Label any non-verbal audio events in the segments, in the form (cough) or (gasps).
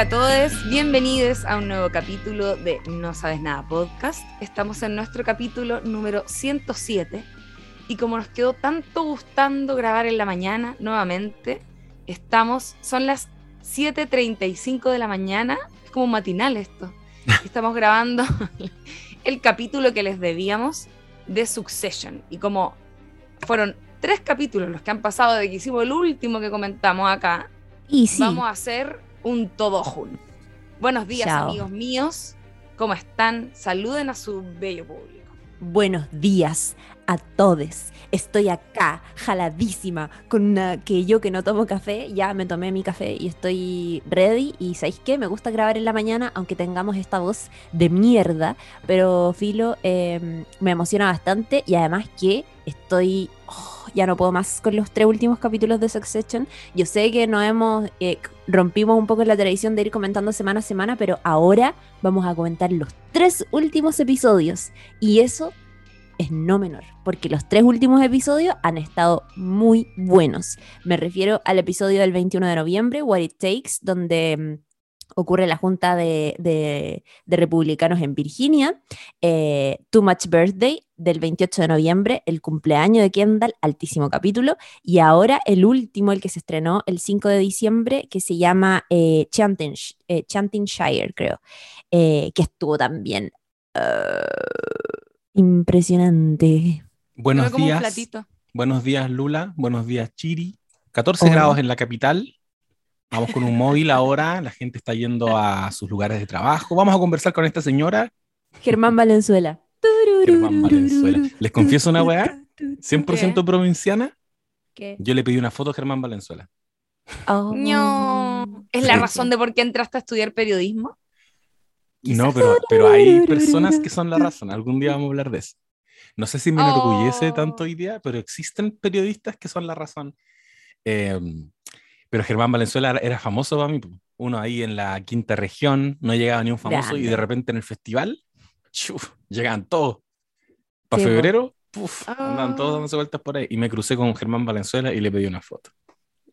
Hola a todos, bienvenidos a un nuevo capítulo de No Sabes Nada Podcast. Estamos en nuestro capítulo número 107 y como nos quedó tanto gustando grabar en la mañana nuevamente, estamos, son las 7.35 de la mañana, es como matinal esto. (laughs) Estamos grabando (laughs) el capítulo que les debíamos de Succession y como fueron tres capítulos los que han pasado de que hicimos el último que comentamos acá, Y sí, vamos a hacer un todo junto. Buenos días, Chao. amigos míos. ¿Cómo están? Saluden a su bello público. buenos días a todos. Estoy acá, jaladísima, con una que yo que no tomo café, ya me tomé mi café y estoy ready. Y ¿sabéis qué? Me gusta grabar en la mañana, aunque tengamos esta voz de mierda. Pero Filo, eh, me emociona bastante y además que estoy... oh, ya no puedo más con los tres últimos capítulos de Succession. Yo sé que no hemos... eh, rompimos un poco la tradición de ir comentando semana a semana, pero ahora vamos a comentar los tres últimos episodios. Y eso es no menor, porque los tres últimos episodios han estado muy buenos. Me refiero al episodio del 21 de noviembre, What It Takes, donde mm, ocurre la junta de, de- de republicanos en Virginia, eh, Too Much Birthday del 28 de noviembre, el cumpleaños de Kendall, altísimo capítulo, y ahora el último, el que se estrenó el 5 de diciembre, que se llama eh, Chanting, eh, Chantingshire, creo, eh, que estuvo también eh, impresionante. Buenos días. Buenos días, Lula. Buenos días, Chiri. 14 Hola. grados en la capital. Vamos con un móvil ahora. La gente está yendo a sus lugares de trabajo. Vamos a conversar con esta señora, Germán Valenzuela. Germán Valenzuela. Les confieso una weá, 100% provinciana. ¿Qué? Yo le pedí una foto a Germán Valenzuela. Oh. ño. ¿Es la razón de por qué entraste a estudiar periodismo? No, pero, pero hay personas que son la (laughs) razón. Algún día vamos a hablar de eso. No sé si me enorgullece Oh. tanto hoy día, pero existen periodistas que son la razón. Eh, pero Germán Valenzuela era- famoso para mí. Uno ahí en la quinta región, no llegaba ni un famoso y de Grande. repente en el festival, chuf, llegaban todos. Para febrero, puf, andaban todos Ah. dándose vueltas por ahí. Y me crucé con Germán Valenzuela y le pedí una foto.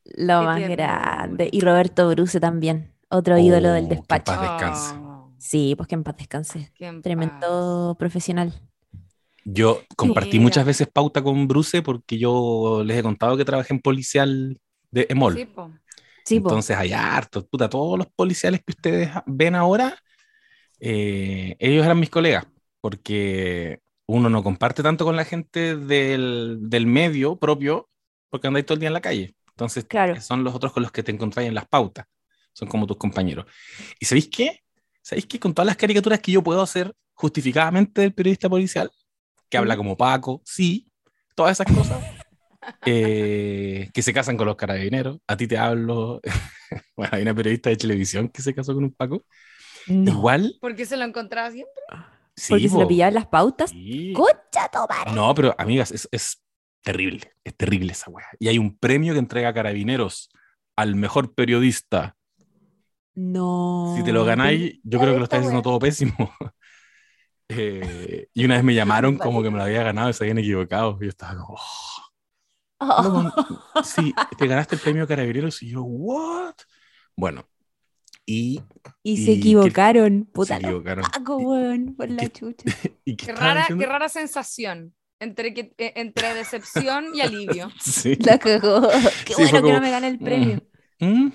Lo Qué más tierno. grande. Y Roberto Bruce también, otro ídolo Oh, del que en despacho. paz descanse. Oh, Sí, pues que en paz descanse. en Tremendo profesional. Yo compartí Mira. muchas veces pauta con Bruce porque yo les he contado que trabajé en policial de. Emol. Sí, po. Sí, po. Entonces hay hartos, puta, todos los policiales que ustedes ven ahora, eh, ellos eran mis colegas, porque uno no comparte tanto con la gente del, del medio propio, porque andáis todo el día en la calle. Entonces Claro. son los otros con los que te encontráis en las pautas, son como tus compañeros. ¿Y sabéis qué? ¿Sabéis qué? Con todas las caricaturas que yo puedo hacer justificadamente del periodista policial, que habla como Paco, sí, todas esas cosas. Eh, que se casan con los carabineros. A ti te hablo. (laughs) bueno, hay una periodista de televisión que se casó con un Paco. No. Igual. ¿Por qué se lo encontraba siempre? Sí, Porque se lo po. pillaba en las pautas. Sí. ¡Concha tomar! No, pero amigas, es, es terrible. Es terrible esa weá. Y hay un premio que entrega Carabineros al mejor periodista. No. Si te lo ganáis, yo creo que lo estás haciendo todo pésimo. (laughs) Eh, y una vez me llamaron como que me lo había ganado y se habían equivocado. Y yo estaba como, "Oh". Oh. No, (laughs) sí, te ganaste el premio Carabineros y yo, ¿what? Bueno, y, Y se ¿Y qué- equivocaron. Puta, se equivocaron. Paco, weón, por la (laughs) qué- chucha. ¿Y qué Qué estaba rara, qué rara sensación. Entre, que, eh, entre decepción y alivio. (laughs) Sí. La cagó. Qué Sí, bueno que no me gané el premio. Mm,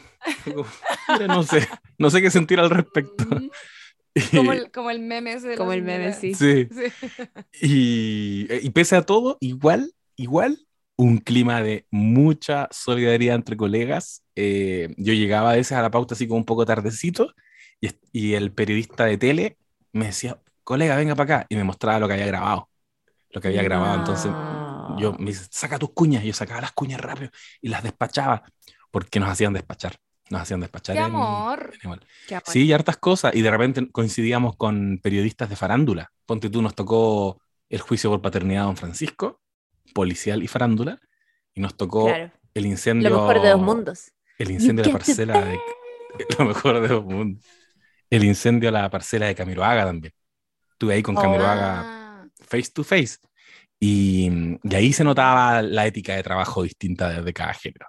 como, mira, no sé, no sé qué sentir al respecto. Mm, Como el, como el meme ese Como el meme, sí. Sí. Sí. Y, y pese a todo, igual, igual, un clima de mucha solidaridad entre colegas. Eh, yo llegaba a veces a la pauta así como un poco tardecito y, el periodista de tele me decía, colega, venga para acá, y me mostraba lo que había grabado. Lo que había grabado, entonces yo me dice, saca tus cuñas, y yo sacaba las cuñas rápido y las despachaba, porque nos hacían despachar, nos hacían despachar. Qué en- amor. en igual. Qué amor. Sí, y hartas cosas. Y de repente coincidíamos con periodistas de farándula. Ponte tú, nos tocó el juicio por paternidad de Don Francisco, policial y farándula. Y nos tocó Claro. el incendio. (laughs) Lo mejor de dos mundos. El incendio de la parcela de. Lo mejor de dos mundos. El incendio a la parcela de Camiroaga también. Estuve ahí con Oh. Camiroaga Ah, face to face. Y, y ahí se notaba la ética de trabajo distinta de, de cada género.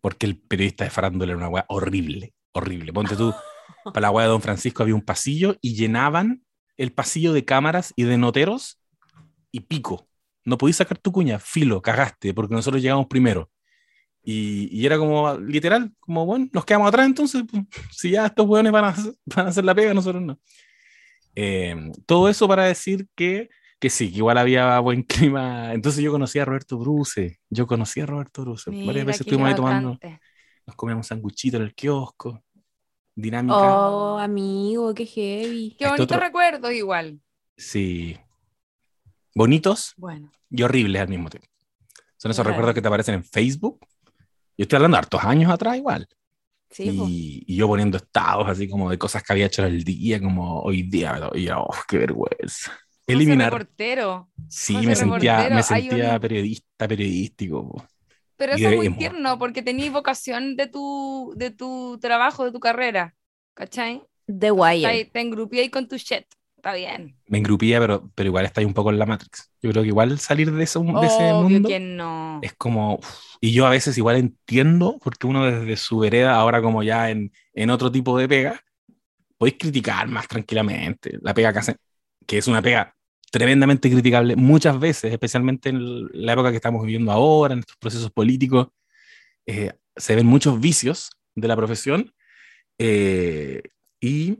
Porque el periodista de farándula era una weá horrible, horrible. Ponte tú, (laughs) Para la weá de Don Francisco había un pasillo y llenaban el pasillo de cámaras y de noteros y pico. No podías sacar tu cuña, filo, cagaste, porque nosotros llegamos primero. Y, y era como, literal, como, bueno, nos quedamos atrás entonces, (laughs) pues, si ya estos weones van a, (laughs) van a hacer la pega, nosotros no. Eh, todo eso para decir que, que sí, que igual había buen (laughs) clima. Entonces yo conocí a Roberto Bruce, yo conocí a Roberto Bruce. Varias Mira, veces qué estuvimos ahí tomando, nos comíamos sanguchito en el kiosco, dinámica. Oh, amigo, qué heavy. Qué Este bonito otro- recuerdo igual. Sí. Bonitos Bueno. y horribles al mismo tiempo. Son esos Claro. recuerdos que te aparecen en Facebook. Yo estoy hablando de hartos años atrás igual. Sí, y, y yo poniendo estados así como de cosas que había hecho el día, como hoy día, y yo, oh, qué vergüenza. José Eliminar. reportero. Sí, José me sentía, reportero, me sentía un- periodista, periodístico. Pero eso es muy tierno porque tenías vocación de tu, de tu trabajo, de tu carrera. ¿Cachai? The Está Wire. ahí- te engrupí ahí con tu shit. Está bien. Me engrupía, pero, pero igual está ahí un poco en la Matrix. Yo creo que igual salir de, eso, de ese mundo que no. es como... uf, y yo a veces igual entiendo, porque uno desde su vereda, ahora como ya en, en otro tipo de pega, podéis criticar más tranquilamente la pega que hacen, que es una pega tremendamente criticable muchas veces, especialmente en la época que estamos viviendo ahora, en estos procesos políticos, eh, se ven muchos vicios de la profesión eh, y,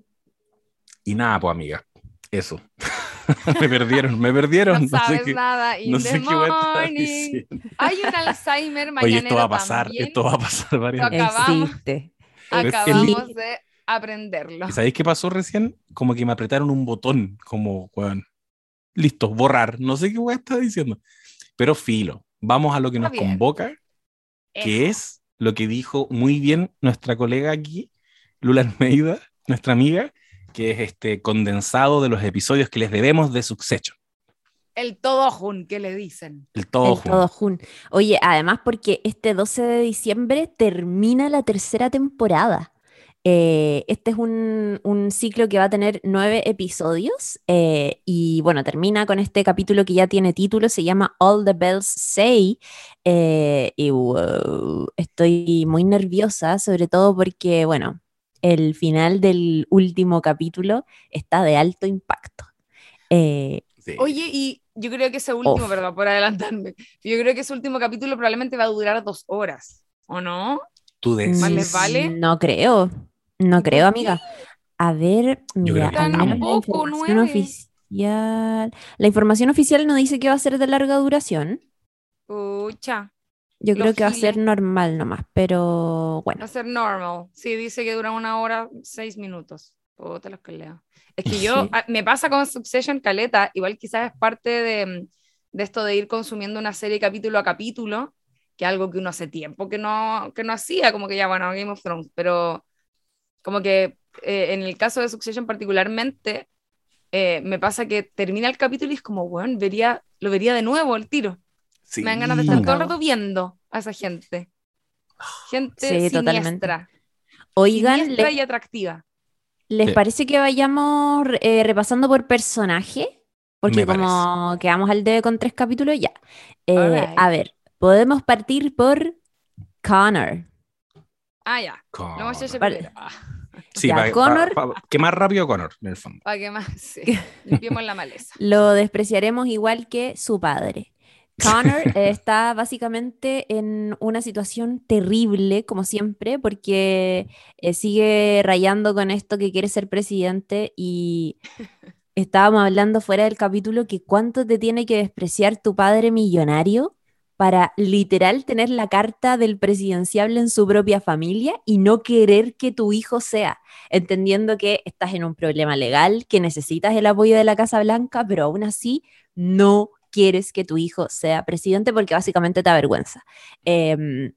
y nada, pues amiga, eso. (laughs) me perdieron, me perdieron. No no sé sabes qué- nada. In no the sé qué voy a estar morning. diciendo. Hay un Alzheimer (laughs) Oye, mañanero esto va a pasar, también. esto va a pasar varias veces. acabamos. Existe. Acabamos li- de aprenderlo. ¿Y sabéis qué pasó recién? Como que me apretaron un botón, como, weón, listo, borrar. No sé qué weón estaba diciendo. Pero filo, vamos a lo que Está nos bien. convoca, que es lo que dijo muy bien nuestra colega aquí, Lula Almeida, nuestra amiga, que es este condensado de los episodios que les debemos de Succession. El todo jun que le dicen. El todo El junto. todo jun. Oye, además porque este 12 de diciembre termina la tercera temporada. Eh, este es un, un ciclo que va a tener nueve episodios eh, y bueno, termina con este capítulo que ya tiene título, se llama All the Bells Say eh, y wow, estoy muy nerviosa, sobre todo porque bueno, el final del último capítulo está de alto impacto. Eh, Sí. Oye, y yo creo que ese último, perdón por adelantarme, yo creo que ese último capítulo probablemente va a durar dos horas, ¿o no? Tú des- ¿Más Mm, les vale? No creo, no ¿Por creo, amiga. A ver, mira, menos la tampoco, información oficial. La información oficial no dice que va a ser de larga duración. Pucha, Yo creo que va a ser normal nomás, pero va bueno. a ser normal. Sí, dice que dura una hora, seis minutos. Puta los que leo. Es que (laughs) yo, Sí. a- me pasa con Succession Caleta, igual quizás es parte de, de esto de ir consumiendo una serie capítulo a capítulo, que es algo que uno hace tiempo que no, que no hacía, como que ya, bueno, Game of Thrones, pero como que eh, en el caso de Succession particularmente, eh, me pasa que termina el capítulo y es como, bueno, vería, lo vería de nuevo el tiro. Sí. Me dan ganas de estar todo el rato viendo a esa gente. Gente Sí, totalmente. siniestra. Oigan, siniestra ¿le- y atractiva. ¿les Sí. parece que vayamos eh, repasando por personaje? Porque Me como quedamos al debe con tres capítulos, ya. Eh, a ver, podemos partir por Connor. Ah, ya. Connor. Vale. Ah, Sí, Ya, Connor- que más rápido Connor, en el fondo. ¿Para qué más? Sí. Limpiemos la maleza. (laughs) Lo despreciaremos igual que su padre. Connor (laughs) eh, está básicamente en una situación terrible, como siempre, porque eh, sigue rayando con esto que quiere ser presidente y estábamos hablando fuera del capítulo que cuánto te tiene que despreciar tu padre millonario para literal tener la carta del presidenciable en su propia familia y no querer que tu hijo sea, entendiendo que estás en un problema legal, que necesitas el apoyo de la Casa Blanca, pero aún así no quieres que tu hijo sea presidente porque básicamente te avergüenza. Em,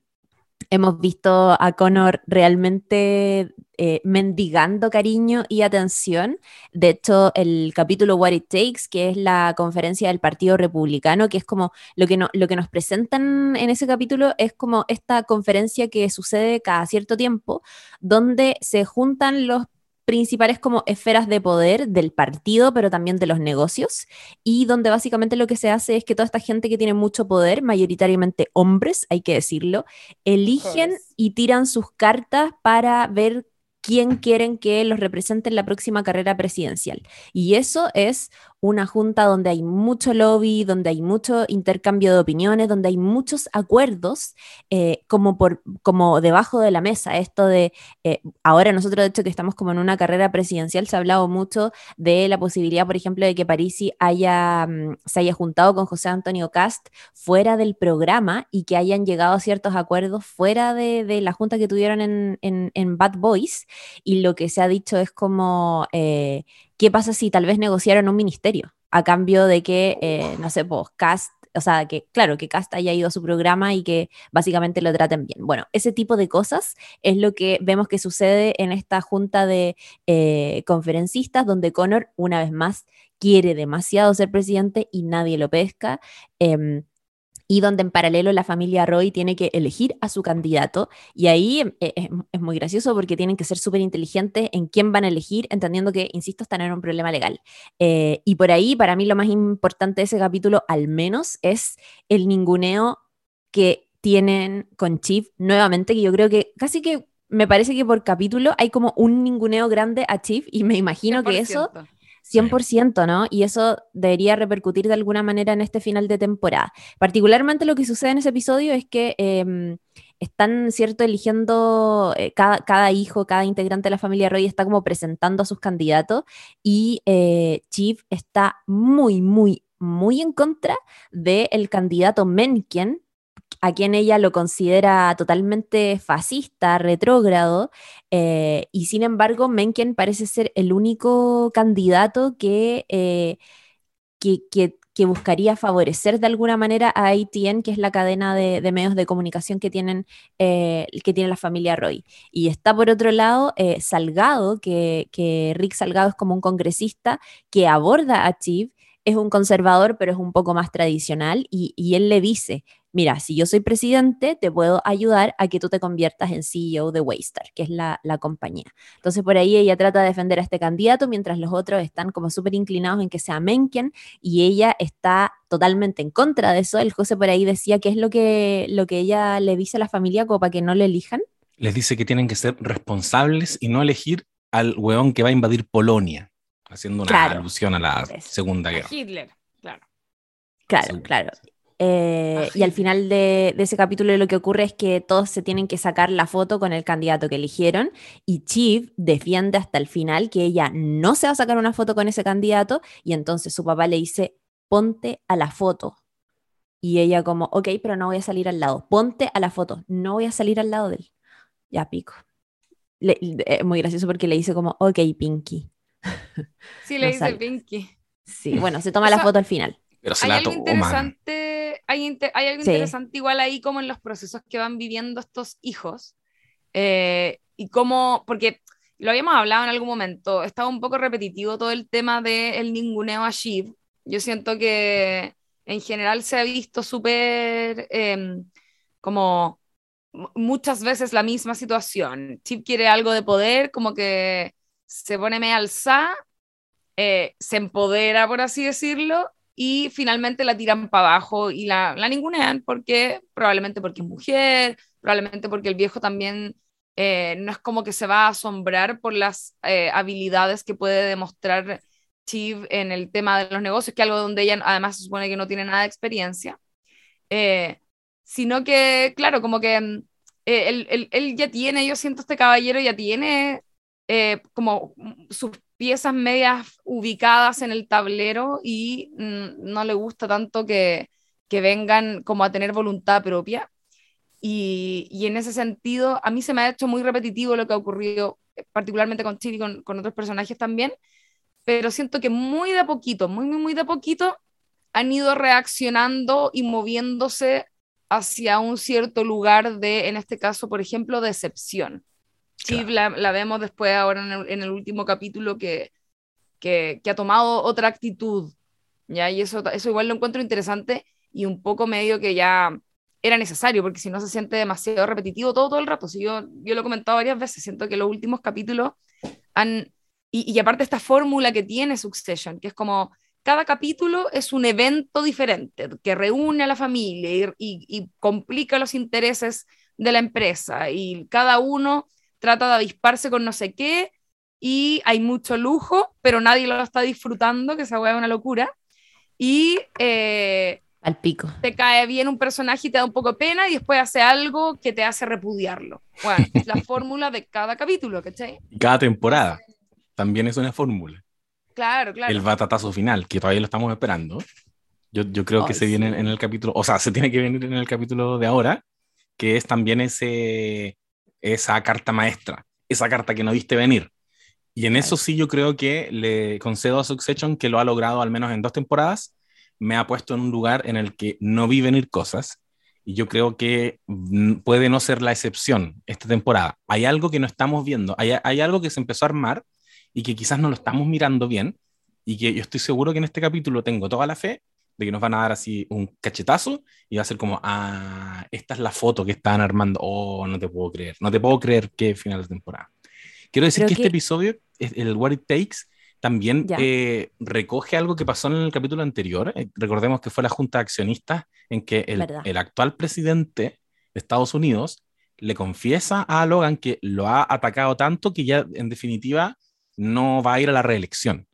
hemos visto a Connor realmente eh, mendigando cariño y atención. De hecho, el capítulo What It Takes, que es la conferencia del Partido Republicano, que es como lo que, lo que nos presentan en ese capítulo, es como esta conferencia que sucede cada cierto tiempo, donde se juntan los principales como esferas de poder del partido, pero también de los negocios, y donde básicamente lo que se hace es que toda esta gente que tiene mucho poder, mayoritariamente hombres, hay que decirlo, eligen y tiran sus cartas para ver quién quieren que los represente en la próxima carrera presidencial. Y eso es una junta donde hay mucho lobby, donde hay mucho intercambio de opiniones, donde hay muchos acuerdos eh, como, por, como debajo de la mesa. Esto de, eh, ahora nosotros de hecho que estamos como en una carrera presidencial, se ha hablado mucho de la posibilidad, por ejemplo, de que Parisi haya, mm, se haya juntado con José Antonio Cast fuera del programa y que hayan llegado a ciertos acuerdos fuera de, la junta que tuvieron en, en, Bad Boys. Y lo que se ha dicho es como... Eh, ¿qué pasa si tal vez negociaron un ministerio a cambio de que, eh, no sé, pues Cast, o sea, que claro, que Cast haya ido a su programa y que básicamente lo traten bien? Bueno, ese tipo de cosas es lo que vemos que sucede en esta junta de eh, conferencistas donde Connor, una vez más, quiere demasiado ser presidente y nadie lo pesca. Em, y donde en paralelo la familia Roy tiene que elegir a su candidato. Y ahí em, e, es, muy gracioso porque tienen que ser súper inteligentes en quién van a elegir, entendiendo que, insisto, están en un problema legal. Eh, y por ahí, para mí, lo más importante de ese capítulo, al menos, es el ninguneo que tienen con Chief nuevamente, que yo creo que casi que me parece que por capítulo hay como un ninguneo grande a Chief y me imagino que eso 100%, ¿no? Y eso debería repercutir de alguna manera en este final de temporada. Particularmente lo que sucede en ese episodio es que em, están, ¿cierto?, eligiendo eh, cada, hijo, cada integrante de la familia Roy está como presentando a sus candidatos y eh, Chief está muy, muy, muy en contra del candidato Mencken, a quien ella lo considera totalmente fascista, retrógrado, eh, y sin embargo Mencken parece ser el único candidato que, eh, que, buscaría favorecer de alguna manera a ATN, que es la cadena de, medios de comunicación que, tienen, eh, que tiene la familia Roy. Y está por otro lado Salgado, que, que Rick Salgado es como un congresista que aborda a Chief, es un conservador, pero es un poco más tradicional, y él le dice, mira, si yo soy presidente, te puedo ayudar a que tú te conviertas en CEO de Waystar, que es la, compañía. Entonces, por ahí ella trata de defender a este candidato, mientras los otros están como súper inclinados en que sea Mencken, y ella está totalmente en contra de eso. El José por ahí decía que es lo que, lo que ella le dice a la familia como para que no le elijan. Les dice que tienen que ser responsables y no elegir al hueón que va a invadir Polonia, haciendo una alusión a la Segunda Guerra. Hitler, claro. Claro, claro. Eh, y al final de, ese capítulo lo que ocurre es que todos se tienen que sacar la foto con el candidato que eligieron y Chief defiende hasta el final que ella no se va a sacar una foto con ese candidato y entonces su papá le dice, ponte a la foto. Y ella como, ok, pero no voy a salir al lado, ponte a la foto, no voy a salir al lado de él. Ya pico. Eh, muy gracioso porque le dice como, ok, Pinky. Sí, (laughs) le dice Pinky. Sí, bueno, se toma la foto al final. Pero se hay algo interesante, hay, algo interesante igual ahí como en los procesos que van viviendo estos hijos. Eh, y cómo, porque lo habíamos hablado en algún momento, estaba un poco repetitivo todo el tema del ninguneo a Shiv. Yo siento que en general se ha visto súper em, como muchas veces la misma situación. Chip quiere algo de poder, como que se pone medio alza, eh, se empodera, por así decirlo, y finalmente la tiran para abajo y la, la ningunean porque probablemente porque es mujer, probablemente porque el viejo también eh, no es como que se va a asombrar por las eh, habilidades que puede demostrar Chiv en el tema de los negocios, que es algo donde ella además se supone que no tiene nada de experiencia, eh, sino que, claro, como que mm, él, él, él, ya tiene, yo siento este caballero ya tiene como sus piezas medias ubicadas en el tablero y mm, no le gusta tanto que, que, vengan como a tener voluntad propia. Y, y, en ese sentido, a mí se me ha hecho muy repetitivo lo que ha ocurrido, particularmente con Chile y con, con, otros personajes también, pero siento que muy de poquito, muy, muy, muy de poquito, han ido reaccionando y moviéndose hacia un cierto lugar de, en este caso, por ejemplo, decepción. Sí, la, vemos después ahora en el, último capítulo que, que, ha tomado otra actitud, ¿ya? Y eso, eso igual lo encuentro interesante y un poco medio que ya era necesario, porque si no se siente demasiado repetitivo todo, todo el rato. Si yo, yo lo he comentado varias veces, siento que los últimos capítulos han... Y, y aparte esta fórmula que tiene Succession, que es como cada capítulo es un evento diferente que reúne a la familia y, y, y complica los intereses de la empresa y cada uno trata de avisparse con no sé qué y hay mucho lujo, pero nadie lo está disfrutando, que esa weá es una locura. Y eh, Al pico. te cae bien un personaje y te da un poco de pena y después hace algo que te hace repudiarlo. Bueno, es la (laughs) fórmula de cada capítulo, ¿cachai? Cada temporada también es una fórmula. Claro, claro. El batatazo final, que todavía lo estamos esperando. Yo, yo creo que Ay, se viene sí. en el capítulo, o sea, se tiene que venir en el capítulo de ahora, que es también ese, esa carta maestra, esa carta que no viste venir. Y en eso sí yo creo que le concedo a Succession que lo ha logrado al menos en dos temporadas. Me ha puesto en un lugar en el que no vi venir cosas. Y yo creo que mm, puede no ser la excepción esta temporada. Hay algo que no estamos viendo, hay, hay algo que se empezó a armar y que quizás no lo estamos mirando bien. Y que yo estoy seguro que en este capítulo tengo toda la fe de que nos van a dar así un cachetazo y va a ser como, ah, esta es la foto que están armando. Oh, no te puedo creer, no te puedo creer que final de temporada. Quiero decir Creo que, este que- episodio, el What It Takes, también eh, recoge algo que pasó en el capítulo anterior. Eh, recordemos que fue la junta de accionistas en que el, el actual presidente de Estados Unidos le confiesa a Logan que lo ha atacado tanto que ya en definitiva no va a ir a la reelección.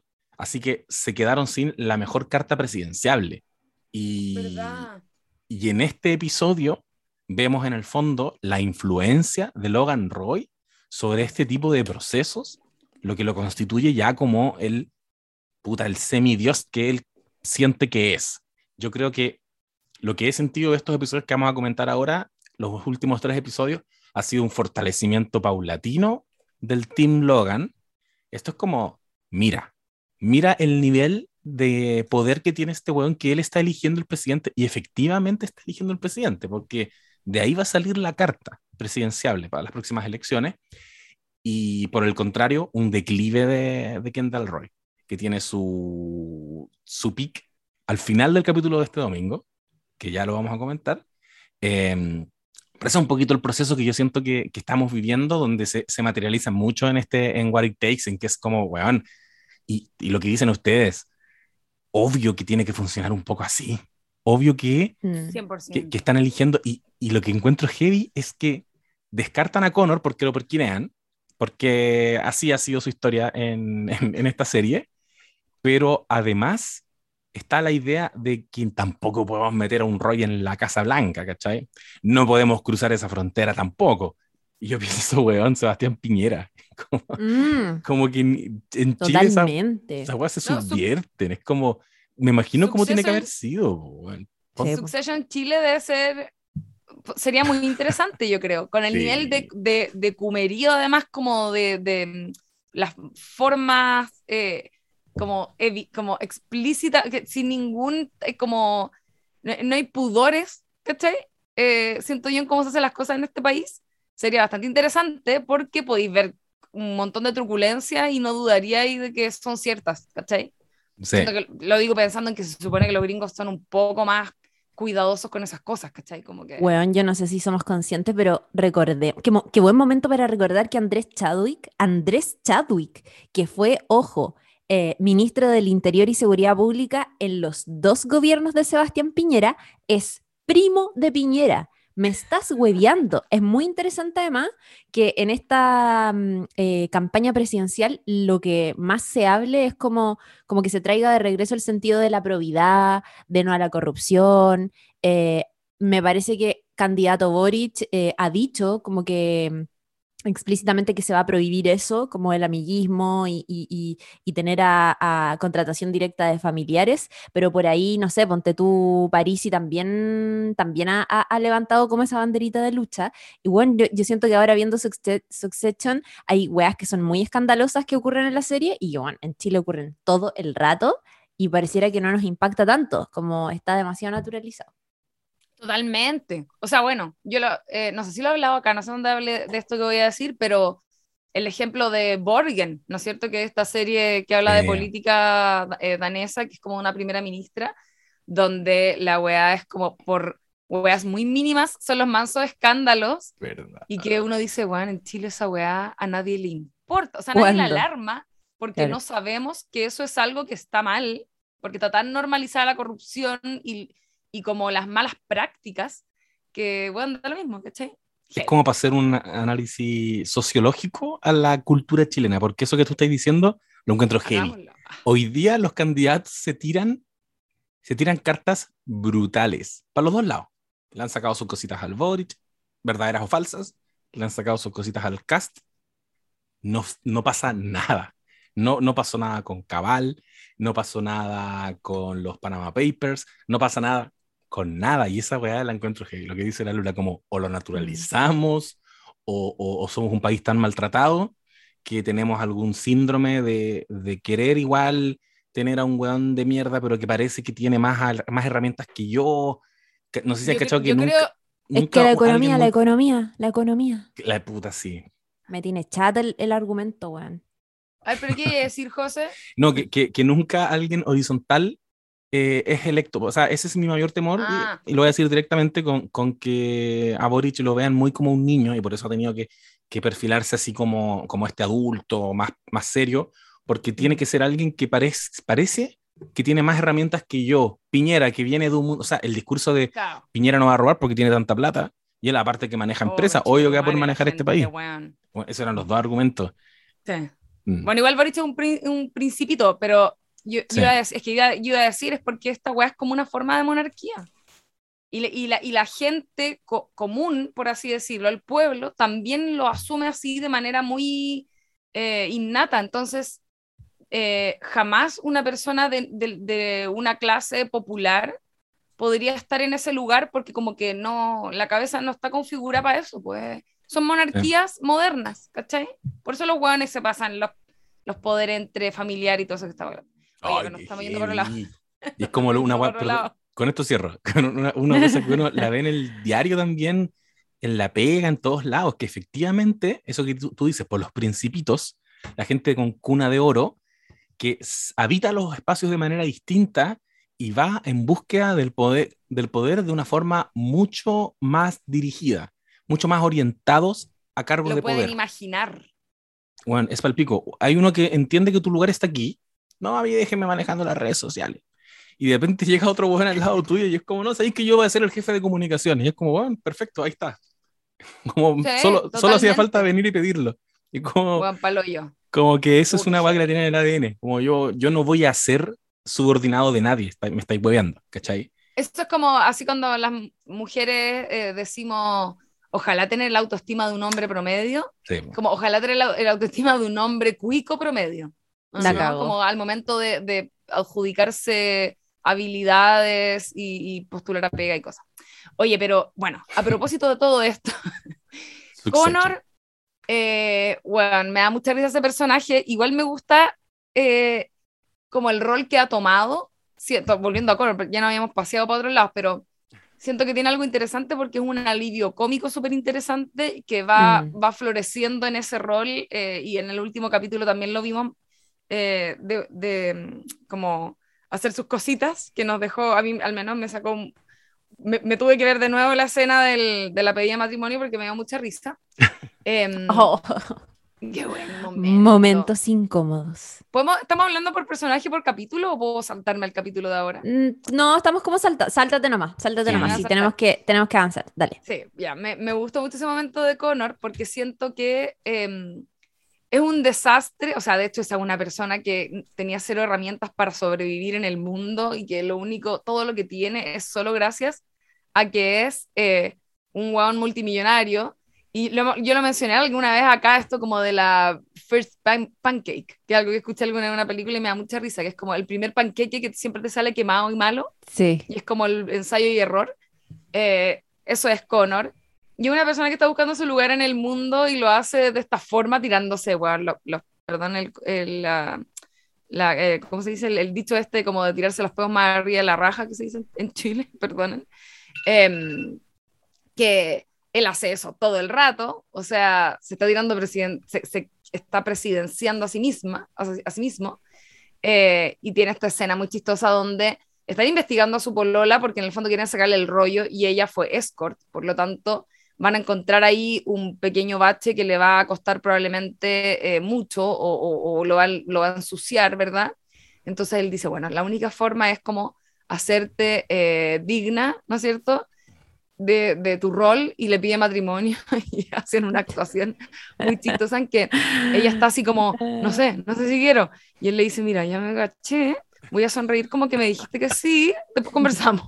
Así que se quedaron sin la mejor carta presidenciable. Y, ¿Verdad? y en este episodio vemos en el fondo la influencia de Logan Roy sobre este tipo de procesos, lo que lo constituye ya como el puta, el semidios que él siente que es. Yo creo que lo que he sentido de estos episodios que vamos a comentar ahora, los últimos tres episodios, ha sido un fortalecimiento paulatino del Team Logan. Esto es como, mira, mira el nivel de poder que tiene este weón que él está eligiendo el presidente y efectivamente está eligiendo el presidente, porque de ahí va a salir la carta presidenciable para las próximas elecciones y por el contrario, un declive de, de Kendall Roy, que tiene su, su pick al final del capítulo de este domingo, que ya lo vamos a comentar. Eh, pero un poquito el proceso que yo siento que, que estamos viviendo, donde se, se, materializa mucho en este en What It Takes, en que es como, weón, y, y lo que dicen ustedes, obvio que tiene que funcionar un poco así. Obvio que, Mm. 100%. que, que están eligiendo, y, y, lo que encuentro heavy es que descartan a Connor porque lo perquinean, porque así ha sido su historia en, en, en esta serie, pero además está la idea de que tampoco podemos meter a un Roy en la Casa Blanca, ¿cachai? No podemos cruzar esa frontera tampoco. Y yo pienso, weón, Sebastián Piñera. (laughs) Como, Mm, como que en, en Chile esa, totalmente. esa weá se No, su- subvierten. Es como, me imagino cómo tiene que Succession- haber sido, weón. Sí, Succession Chile debe ser sería muy interesante yo creo con el Sí. nivel de, de, de cumerío además como de, de mm, las formas eh, como, como explícita que sin ningún eh, como no, no hay pudores ¿cachai? Eh, siento yo en cómo se hacen las cosas en este país sería bastante interesante porque podéis ver un montón de turbulencia y no dudaríais de que son ciertas ¿cachai? Sí. Que lo digo pensando en que se supone que los gringos son un poco más cuidadosos con esas cosas, ¿cachai? Como que... Weón, yo no sé si somos conscientes, pero recordé, qué, qué buen momento para recordar que Andrés Chadwick, Andrés Chadwick, que fue, ojo, eh, ministro del Interior y Seguridad Pública en los dos gobiernos de Sebastián Piñera, es primo de Piñera. Me estás hueviando. Es muy interesante además que en esta mm, eh, campaña presidencial lo que más se hable es como, como que se traiga de regreso el sentido de la probidad, de no a la corrupción. eh, me parece que candidato Boric eh, ha dicho como que mm, explícitamente que se va a prohibir eso, como el amiguismo y, y- y- y tener a, a contratación directa de familiares, pero por ahí, no sé, ponte tú, París y también, también ha, ha- levantado como esa banderita de lucha. Y bueno, yo, yo siento que ahora viendo Succe- Succession hay weas que son muy escandalosas que ocurren en la serie y bueno, en Chile ocurren todo el rato y pareciera que no nos impacta tanto, como está demasiado naturalizado. Totalmente. O sea, bueno, yo lo, eh, no sé si lo he hablado acá, no sé dónde hablé de esto que voy a decir, pero el ejemplo de Borgen, ¿no es cierto? Que esta serie que habla de política eh, danesa, que es como una primera ministra, donde la weá es como por weas muy mínimas, son los mansos escándalos Verdad. Y que uno dice, bueno, en Chile esa weá a nadie le importa, o sea, a nadie le ¿Cuándo? alarma, porque Claro. no sabemos que eso es algo que está mal, porque está tan normalizada la corrupción y, y como las malas prácticas, que, bueno, da lo mismo, ¿cachai? es como para hacer un análisis sociológico a la cultura chilena, porque eso que tú estás diciendo lo encuentro heavy. Hoy día los candidatos se tiran, se tiran cartas brutales para los dos lados. Le han sacado sus cositas al Boric, verdaderas o falsas, le han sacado sus cositas al cast. No, no pasa nada. No, no pasó nada con Cabal, no pasó nada con los Panama Papers, no pasa nada con nada. Y esa weá la encuentro heavy. Lo que dice la Lula, como o lo naturalizamos o, o- o somos un país tan maltratado que tenemos algún síndrome de, de querer igual tener a un weón de mierda, pero que parece que tiene más, más herramientas que yo. Que- no sé si has cachado que yo nunca, creo- Es que la economía, la muy- economía, la economía. la puta, sí. Me tiene chata el, el argumento, weón. Ay, pero ¿qué a decir, José? No, que, que, que nunca alguien horizontal eh, es electo. O sea, ese es mi mayor temor y- Ah. y, lo voy a decir directamente con, con que a Boric lo vean muy como un niño y por eso ha tenido que, que perfilarse así como, como este adulto más, más serio, porque tiene que ser alguien que parece, parece que tiene más herramientas que yo. Piñera, que viene de un mundo, o sea, el discurso de Claro. Piñera no va a robar porque tiene tanta plata y él aparte que maneja Oh, empresas, obvio que va a poder manejar este país. Bueno, esos eran los dos argumentos. Sí. Mm. Bueno, igual Boric es un, un principito, pero yo, yo Sí. iba a decir, es que iba, yo iba a decir es porque esta weá es como una forma de monarquía. Y, le- y la, y la gente co- común, por así decirlo, el pueblo, también lo asume así de manera muy eh, innata. Entonces, eh, jamás una persona de, de- de una clase popular podría estar en ese lugar porque como que no, la cabeza no está configurada para eso, pues son monarquías modernas, ¿cachai? Por eso los hueones se pasan los, los poderes entre familiar y todo eso que está hablando. Oye, Ay, que nos qué estamos yendo por un lado. heavy. Y es como lo- (laughs) una Por gua- otro perdón, lado. con esto cierro. (laughs) Una, una cosa que uno la ve en el diario también, en la pega, en todos lados, que efectivamente, eso que tú, tú dices, por los principitos, la gente con cuna de oro, que habita los espacios de manera distinta y va en búsqueda del poder, del poder de una forma mucho más dirigida, mucho más orientados a cargos Lo de pueden poder. imaginar. Bueno, es palpico. Hay uno que entiende que tu lugar está aquí. No, a mí déjeme manejando las redes sociales. Y de repente (laughs) llega otro weón al lado tuyo y es como, no, sabéis que yo voy a ser el jefe de comunicaciones. Y es como, bueno, perfecto, ahí está. (laughs) Como Sí, solo, solo hacía falta venir y pedirlo. Y como, Juan Palo yo. como que eso es una weá que la tiene en el ADN. Como yo, yo no voy a ser subordinado de nadie. está- me estáis hueveando, ¿cachai? Esto es como así cuando las mujeres eh, decimos, ojalá tener la autoestima de un hombre promedio, Sí. como ojalá tener la, la autoestima de un hombre cuico promedio. La ¿no? Como al momento de, de adjudicarse habilidades y, y postular a pega y cosas. Oye, pero bueno, a propósito de todo esto. (laughs) (laughs) Connor, eh, bueno, me da mucha risa ese personaje. Igual me gusta eh, como el rol que ha tomado. Siento, volviendo a Connor, ya no habíamos paseado para otros lados, pero siento que tiene algo interesante porque es un alivio cómico súper interesante que va, Mm. va floreciendo en ese rol eh, y en el último capítulo también lo vimos eh, de, de, mm, como hacer sus cositas que nos dejó, a mí al menos me sacó, un- me, me tuve que ver de nuevo la escena del, de la pedida de matrimonio porque me dio mucha risa. (laughs) Em, Oh, Qué buen momento. momentos incómodos. ¿Podemos- ¿Estamos hablando por personaje por capítulo o puedo saltarme al capítulo de ahora? Mm, No, estamos como salta, sáltate nomás, sáltate Sí. nomás. Voy a Sí, tenemos que, tenemos que avanzar. Dale. Sí, ya, me, me gustó mucho ese momento de Connor porque siento que em, es un desastre, o sea, de hecho es una persona que tenía cero herramientas para sobrevivir en el mundo y que lo único, todo lo que tiene es solo gracias a que es eh, un hueón multimillonario. Y lo yo lo mencioné alguna vez acá, esto como de la First pan- Pancake, que es algo que escuché alguna vez en una película y me da mucha risa, que es como el primer panqueque que siempre te sale quemado y malo Sí. y es como el ensayo y error. Eh, eso es Connor. Y una persona que está buscando su lugar en el mundo y lo hace de esta forma, tirándose, weón, lo- lo- perdón, el, el, la, la, eh, ¿cómo se dice? El, el dicho este como de tirarse los pedos más arriba de la raja, que se dice en Chile, (laughs) perdonen. Em, que él hace eso todo el rato, o sea, se está tirando presiden se, se está presidenciando a sí misma, a, a sí mismo, eh, y tiene esta escena muy chistosa donde están investigando a su polola porque en el fondo quieren sacarle el rollo y ella fue escort, por lo tanto van a encontrar ahí un pequeño bache que le va a costar probablemente eh, mucho o, lo, va, lo va a ensuciar, ¿verdad? Entonces él dice, bueno, la única forma es como hacerte eh, digna, ¿no es cierto? de, tu rol y le pide matrimonio (laughs) y hacen una actuación muy chistosa en que ella está así como, no sé, no sé si quiero. Y él le dice, mira, ya me agaché, voy a sonreír como que me dijiste que sí, después conversamos.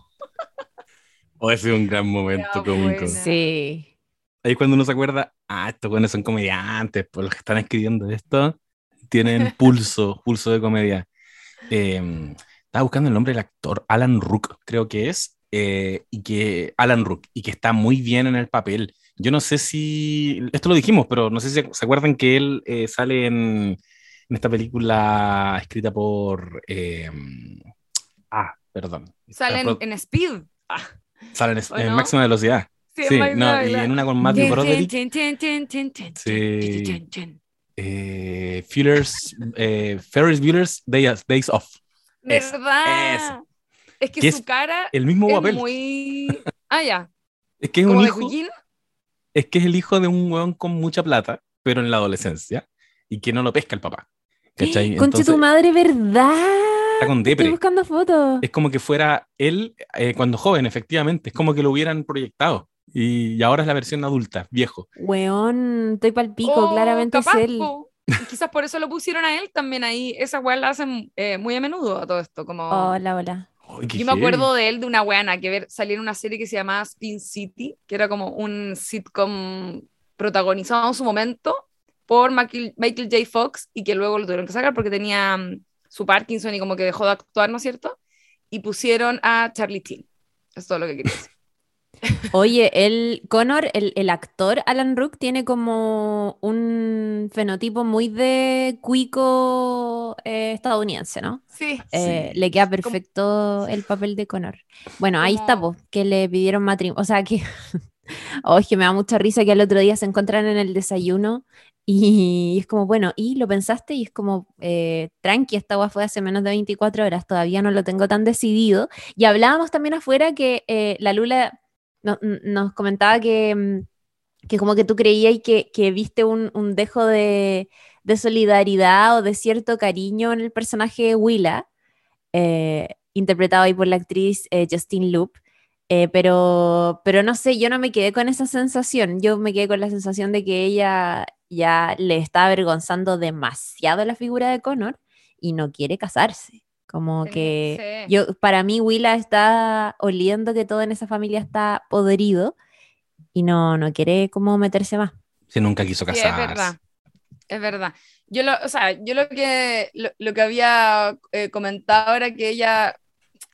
O ese es un gran momento Ya, cómico. buena. Sí. Ahí es cuando uno se acuerda, ah, estos buenos son comediantes, por los que están escribiendo esto, tienen (laughs) pulso, pulso de comedia. Eh, estaba buscando el nombre del actor, Alan Rook, creo que es, eh, y que, Alan Rook, y que está muy bien en el papel. Yo no sé si, esto lo dijimos, pero no sé si se acuerdan que él eh, sale en, en esta película escrita por, eh, ah, perdón. Salen Pro- en Speed. Ah, salen en, ¿o en no? máxima velocidad. sí, Sí, no, y en una con Matthew Broderick. Sí. eh, Fueller's, eh, Ferris Bueller's Days, Days Off. Es- ¿Verdad? Es que Que su es cara El mismo es papel. muy... Ah, ya. Es que es un hijo, es que es el hijo de un weón con mucha plata, pero en la adolescencia, y que no lo pesca el papá. ¿Cachai? (gasps) Conche Entonces, tu madre, ¿verdad? Está con (laughs) Estoy depre. buscando fotos. Es como que fuera él eh, cuando joven, efectivamente. Es como que lo hubieran proyectado. Y, y ahora es la versión adulta, viejo. Weón, estoy pal pico, Oh, claramente capaz, es él. po. Quizás por eso lo pusieron a él también ahí. Esa weá la hacen eh, muy a menudo a todo esto. Como... Hola, hola. Ay, qué Yo me acuerdo de él de una weana que ver, salía en una serie que se llamaba Spin City, que era como un sitcom protagonizado en su momento por Michael, Michael J. Fox y que luego lo tuvieron que sacar porque tenía mm, su Parkinson y como que dejó de actuar, ¿no es cierto? Y pusieron a Charlie Sheen. Es todo lo que quería decir. (laughs) Oye, el Connor, el, el actor Alan Rook, tiene como un fenotipo muy de cuico eh, estadounidense, ¿no? Sí. Eh, Sí. le queda perfecto el papel de Connor. Bueno, ahí está, pues, que le pidieron matrimonio. O sea, que. (laughs) Oh, es que me da mucha risa que al otro día se encuentran en el desayuno y es como, bueno, ¿y lo pensaste? Y es como, eh, tranqui, esta agua fue hace menos de 24 horas, todavía no lo tengo tan decidido. Y hablábamos también afuera que eh, la Lula nos comentaba que, mm, que como que tú creías que, que viste un, un dejo de, de solidaridad o de cierto cariño en el personaje de Willa, eh, interpretado ahí por la actriz Justine Loop. Pero, pero no sé, yo no me quedé con esa sensación. Yo me quedé con la sensación de que ella ya le está avergonzando demasiado la figura de Connor y no quiere casarse. Como que sí. yo, para mí, Willa está oliendo que todo en esa familia está podrido y no, no quiere como meterse más. Se nunca quiso Sí, es casarse. verdad. Es verdad. Yo lo, o sea, yo lo que, lo, lo que había eh, comentado era que ella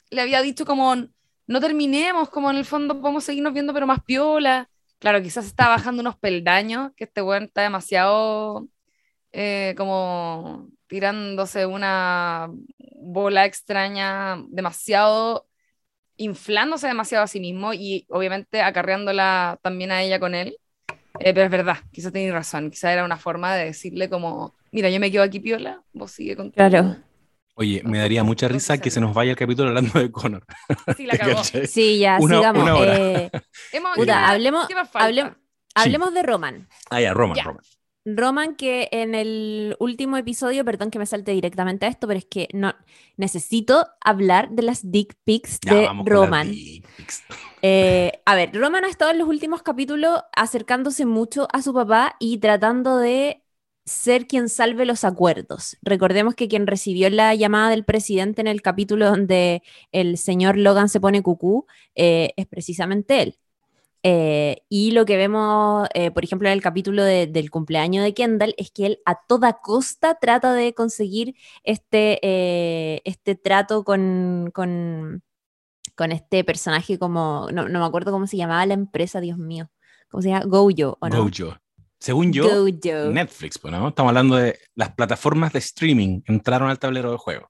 le había dicho como, no terminemos, como en el fondo podemos seguirnos viendo, pero más piola. Claro, quizás está bajando unos peldaños, que este weón está demasiado eh, como tirándose una bola extraña, demasiado inflándose demasiado a sí mismo y obviamente acarreándola también a ella con él. Eh, pero es verdad, quizás tenéis razón, quizás era una forma de decirle como, mira, yo me quedo aquí piola, vos sigue con Claro. Oye, me daría mucha risa que se nos vaya el capítulo hablando de Connor. Sí, la. (laughs) ¿Cachai? Sí, ya, Una- sigamos. una hora. Eh, (laughs) Hemos- Puta, ¿qué- hablemos- hablemos de Roman. Ah, ya, Roman, Ya. Roman. Roman, que en el último episodio, perdón que me salte directamente a esto, pero es que no necesito hablar de las dick pics Ya, de vamos con las Roman. dick pics. (laughs) Eh, a ver, Roman ha estado en los últimos capítulos acercándose mucho a su papá y tratando de ser quien salve los acuerdos. Recordemos que quien recibió la llamada del presidente en el capítulo donde el señor Logan se pone cucú eh, es precisamente él. Eh, y lo que vemos, eh, por ejemplo, en el capítulo de- del cumpleaños de Kendall, es que él a toda costa trata de conseguir este, este trato con, con, con este personaje como, no, no me acuerdo cómo se llamaba la empresa, Dios mío. ¿Cómo se llama? Gojo, ¿o no? Gojo. Según yo, Gojo. Netflix, pues, ¿no? Estamos hablando de las plataformas de streaming entraron al tablero de juego.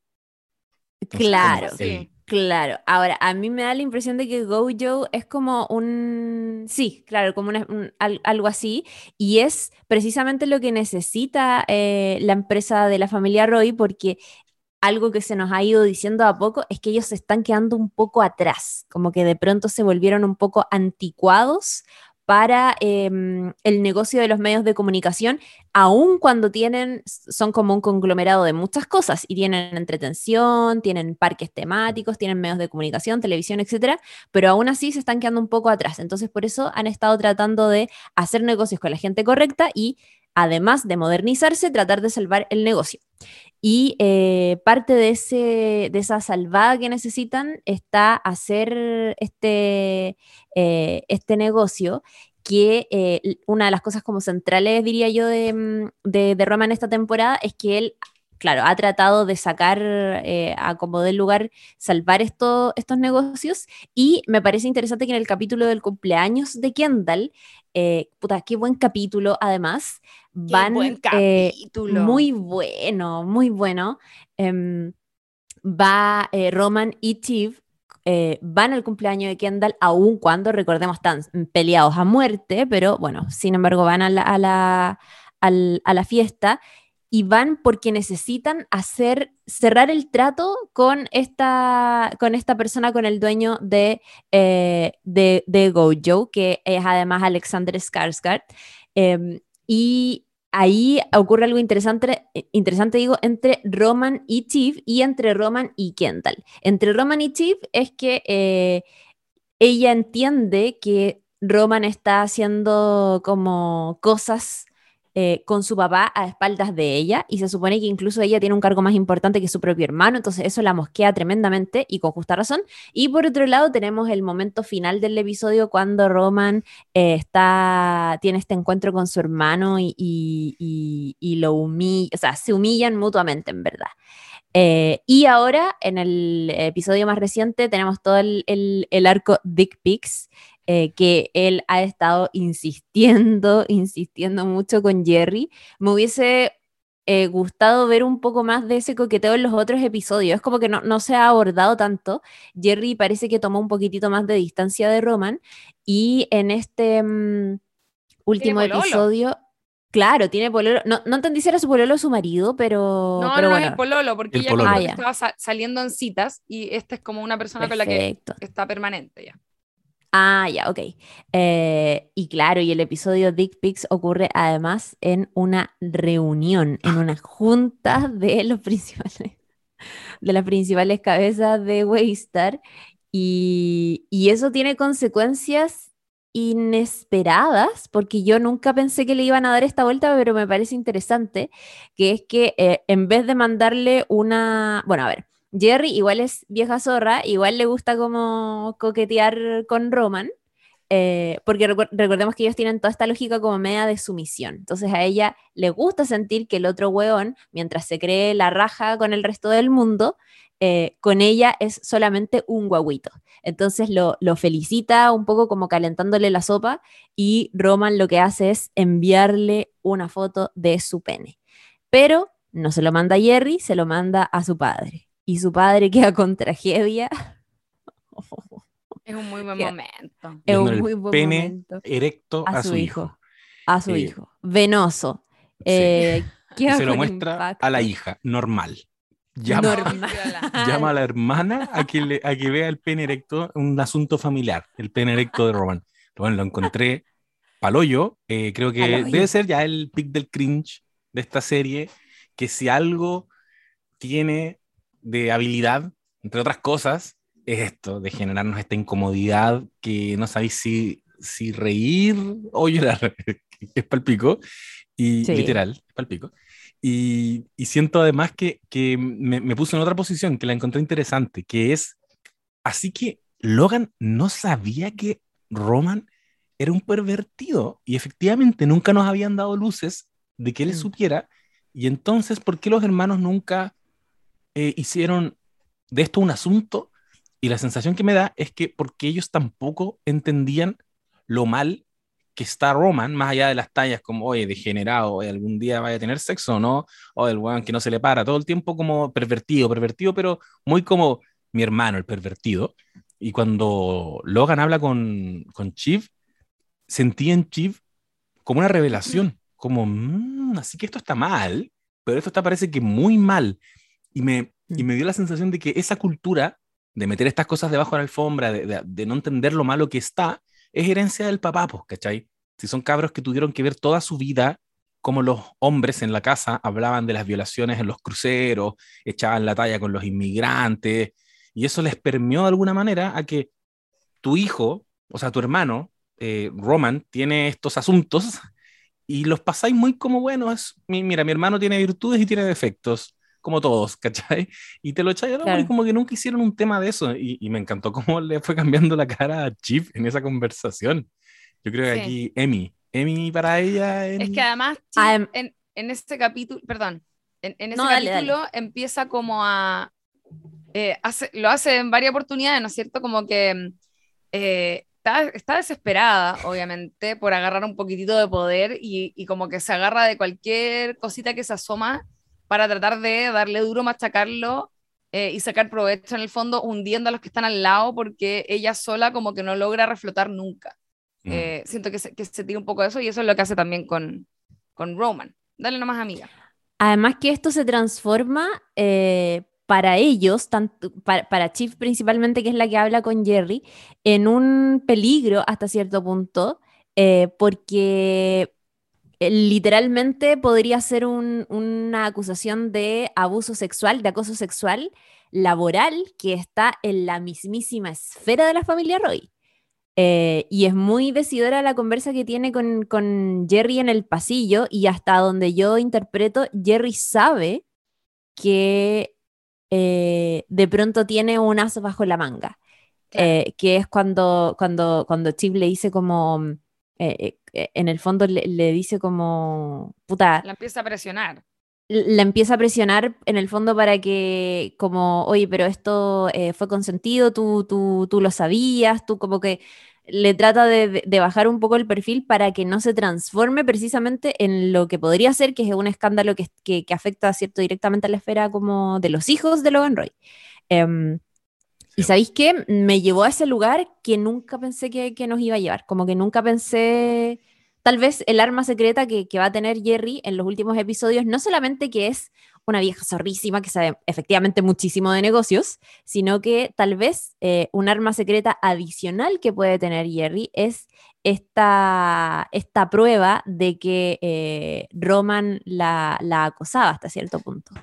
Entonces, Claro. como el- Sí. Claro, ahora a mí me da la impresión de que Gojo es como un, sí, claro, como una- un- al- algo así, y es precisamente lo que necesita eh, la empresa de la familia Roy, porque algo que se nos ha ido diciendo a poco es que ellos se están quedando un poco atrás, como que de pronto se volvieron un poco anticuados para em, el negocio de los medios de comunicación, aun cuando tienen, son como un conglomerado de muchas cosas y tienen entretención, tienen parques temáticos, tienen medios de comunicación, televisión, etcétera, pero aún así se están quedando un poco atrás. Entonces, por eso han estado tratando de hacer negocios con la gente correcta y además de modernizarse, tratar de salvar el negocio. Y eh, parte de, ese, de esa salvada que necesitan está hacer este, eh, este negocio que eh, una de las cosas como centrales, diría yo, de, mm, de, de, Roma en esta temporada es que él, claro, ha tratado de sacar a como del lugar, salvar esto, estos negocios y me parece interesante que en el capítulo del cumpleaños de Kendall, puta, qué buen capítulo. Además, van eh, muy bueno, muy bueno. Em, va eh, Roman y eh, van al cumpleaños de Kendall, aun cuando, recordemos, están peleados a muerte, pero bueno, sin embargo van a la, a la, a la fiesta y van porque necesitan hacer, cerrar el trato con esta, con esta persona, con el dueño de, de, de, Gojo, que es además Alexander Skarsgård. Em, y ahí ocurre algo interesante, eh, interesante, digo, entre Roman y Chief y entre Roman y Kendall. Entre Roman y Chief es que eh, ella entiende que Roman está haciendo como cosas eh, con su papá a espaldas de ella y se supone que incluso ella tiene un cargo más importante que su propio hermano, entonces eso la mosquea tremendamente y con justa razón. Y por otro lado tenemos el momento final del episodio cuando Roman eh, está, tiene este encuentro con su hermano y, y, lo humilla, o sea, se humillan mutuamente en verdad. Eh, y ahora, en el episodio más reciente, tenemos todo el, el, arco Dick Pics, eh, que él ha estado insistiendo, (laughs) insistiendo mucho con Jerry. Me hubiese eh, gustado ver un poco más de ese coqueteo en los otros episodios. Es como que no, no, se ha abordado tanto. Jerry parece que tomó un poquitito más de distancia de Roman. Y en este mm, último episodio. Claro, tiene pololo. No, no entendí si era su pololo o su marido, pero. No, pero no bueno. es el pololo, porque El ella pololo. como que Ah, ya. estaba sa- saliendo en citas y esta es como una persona con la que está permanente ya. Ah, ya, ok. Eh, y claro, y el episodio Dick Pics ocurre además en una reunión, en una junta de los (laughs) principales, de las principales cabezas de Waystar. Y, y eso tiene consecuencias inesperadas, porque yo nunca pensé que le iban a dar esta vuelta, pero me parece interesante, que es que eh, en vez de mandarle una, bueno, a ver, Jerry igual es vieja zorra, igual le gusta como coquetear con Roman, eh, porque recordemos que ellos tienen toda esta lógica como media de sumisión. Entonces a ella le gusta sentir que el otro hueón, mientras se cree la raja con el resto del mundo, eh, con ella es solamente un guaguito. Entonces lo, lo felicita un poco como calentándole la sopa y Roman lo que hace es enviarle una foto de su pene. Pero no se lo manda a Jerry, se lo manda a su padre. Y su padre (laughs) queda con tragedia. Es un muy buen momento. Es un el muy buen pene momento. erecto A, su, hijo. A su Eh, hijo. Venoso. Eh, (laughs) se lo muestra impacto. a la hija, normal. Llama, Normal. (laughs) llama a la hermana a que, le- a que vea el pene erecto, un asunto familiar, el pene erecto de Roman. Bueno, lo encontré paloyo, eh, creo que Paloyo. debe ser ya el pic del cringe de esta serie, que si algo tiene de habilidad, entre otras cosas, es esto, de generarnos esta incomodidad que no sabéis si, si reír o llorar. (laughs) es palpico, y Sí. literal, es palpico. Y, y siento además que, que me, me puso en otra posición que la encontré interesante, que es, así que Logan no sabía que Roman era un pervertido y efectivamente nunca nos habían dado luces de que él Mm. supiera. Y entonces, ¿por qué los hermanos nunca eh, hicieron de esto un asunto? Y la sensación que me da es que porque ellos tampoco entendían lo mal que está Roman, más allá de las tallas como, oye, degenerado, oye, algún día vaya a tener sexo no, o el weón que no se le para, todo el tiempo como pervertido, pervertido, pero muy como mi hermano, el pervertido. Y cuando Logan habla con, con Chief, sentí en Chief como una revelación, como, "Mm, así que esto está mal, pero esto está parece que muy mal. Y me, y me dio la sensación de que esa cultura de meter estas cosas debajo de la alfombra, de, de- de no entender lo malo que está, es herencia del papá, pues, ¿cachai? Si son cabros que tuvieron que ver toda su vida como los hombres en la casa hablaban de las violaciones en los cruceros, echaban la talla con los inmigrantes, y eso les permió de alguna manera a que tu hijo, o sea, tu hermano, eh, Roman, tiene estos asuntos y los pasáis muy como buenos. Mira, mi hermano tiene virtudes y tiene defectos, como todos, ¿cachai? Y te lo echáis y como que nunca hicieron un tema de eso. Y, me encantó cómo le fue cambiando la cara a Chip en esa conversación. Yo creo que aquí Emi, Emi para ella. Es que además, en, en este capítulo, perdón, en, en ese capítulo empieza como a. Eh, hace, lo hace en varias oportunidades, ¿no es cierto? Como que eh, está, desesperada, obviamente, por agarrar un poquitito de poder y, y, como que se agarra de cualquier cosita que se asoma para tratar de darle duro, machacarlo eh, y sacar provecho en el fondo, hundiendo a los que están al lado porque ella sola como que no logra reflotar nunca. Mm. Eh, siento que se, que se tira un poco de eso y eso es lo que hace también con, con Roman. Dale nomás, amiga. Además que esto se transforma eh, para ellos, tanto, para, Chief principalmente, que es la que habla con Jerry, en un peligro hasta cierto punto, eh, porque literalmente podría ser una acusación de abuso sexual, de acoso sexual laboral que está en la mismísima esfera de la familia Roy. Eh, y es muy decidora la conversa que tiene con, con Jerry en el pasillo y hasta donde yo interpreto, Jerry sabe que eh, de pronto tiene un as bajo la manga, eh, que es cuando, cuando, cuando Chip le dice como, eh, en el fondo le, dice como, puta. La empieza a presionar. La empieza a presionar en el fondo para que, como, oye, pero esto fue consentido, tú, tú, tú lo sabías, tú como que le trata de, bajar un poco el perfil para que no se transforme precisamente en lo que podría ser, que es un escándalo que, afecta cierto directamente a la esfera como de los hijos de Logan Roy. Em, y sabéis qué? Me llevó a ese lugar que nunca pensé que, que, nos iba a llevar, como que nunca pensé, tal vez el arma secreta que, que va a tener Jerry en los últimos episodios, no solamente que es una vieja zorrísima que sabe efectivamente muchísimo de negocios, sino que tal vez eh, un arma secreta adicional que puede tener Jerry es esta, esta prueba de que eh, Roman la, acosaba hasta cierto punto.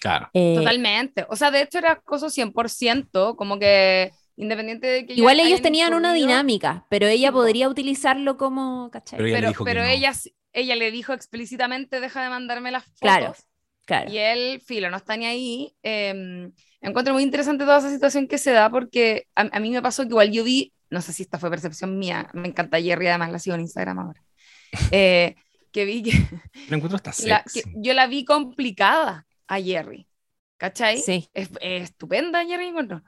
Claro. Eh, Totalmente. O sea, de hecho era acoso 100%, como que independiente de que... Igual ellos tenían una dinámica, pero ella podría utilizarlo como... Pero, ella, pero, ella, ella, le dijo explícitamente, deja de mandarme las fotos. Claro. Y él, filo, no está ni ahí. Eh, encuentro muy interesante toda esa situación que se da porque a, mí me pasó que igual yo vi, no sé si esta fue percepción mía, me encanta Jerry, además la sigo en Instagram ahora, (laughs) eh, que vi que, encuentro hasta yo la vi complicada a Jerry, ¿cachai? Sí. Es, estupenda Jerry, encuentro.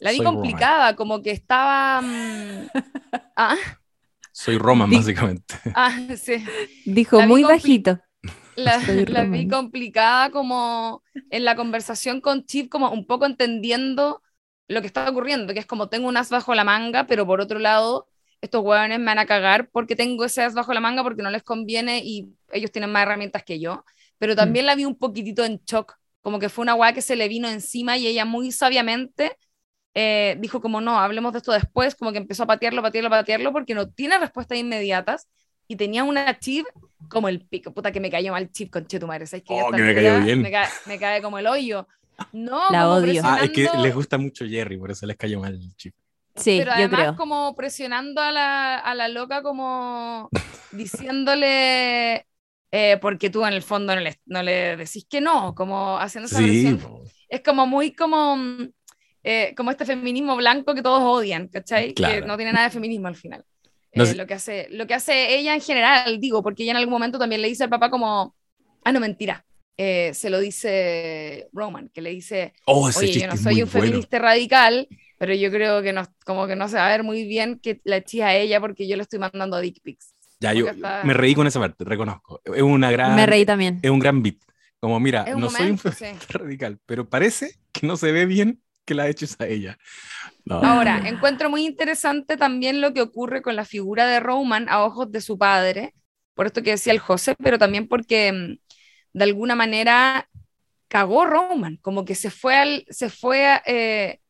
La vi complicada, como que estaba... Mm, (laughs) ¿ah? Soy Roman, básicamente. (laughs) Ah, sí. Dijo muy bajito la, (laughs) la vi complicada como en la conversación con Chip, como un poco entendiendo lo que está ocurriendo, que es como tengo un as bajo la manga, pero por otro lado, estos hueones me van a cagar porque tengo ese as bajo la manga porque no les conviene y ellos tienen más herramientas que yo. Pero mm. también la vi un poquitito en shock, como que fue una hueá que se le vino encima y ella muy sabiamente eh, dijo como no, hablemos de esto después, como que empezó a patearlo, patearlo, patearlo porque no tiene respuestas inmediatas y tenía una chip como el pico, puta que me cayó mal chip con Chetumare, ¿sabes? Que, oh, que me cayó bien. Me cae, como el hoyo. No, la odio. Ah, es que les gusta mucho Jerry, por eso les cayó mal el chip. Sí, Pero además como presionando a la, a la loca como diciéndole eh, porque tú en el fondo no le, no le decís que no, como haciendo esa sí, Es como muy como, eh, como este feminismo blanco que todos odian, ¿cachai? Que no tiene nada de feminismo al final. Eh, lo, que hace, lo que hace ella en general, digo, porque ella en algún momento también le dice al papá como, ah, no, mentira, eh, se lo dice Roman, que le dice, oh, oye, yo no soy un feminista radical, pero yo creo que no, como que no se va a ver muy bien que la eché a ella porque yo le estoy mandando dick pics. Ya, yo me reí con esa parte, reconozco. Es una gran... Me reí también. Es un gran beat. Como, mira, no soy un feminista radical, pero parece que no se ve bien que la eches a ella. Ahora, encuentro muy interesante también lo que ocurre con la figura de Roman a ojos de su padre, por esto que decía el José, pero también porque mm, de alguna manera cagó Roman, como que se fue, al, se fue eh,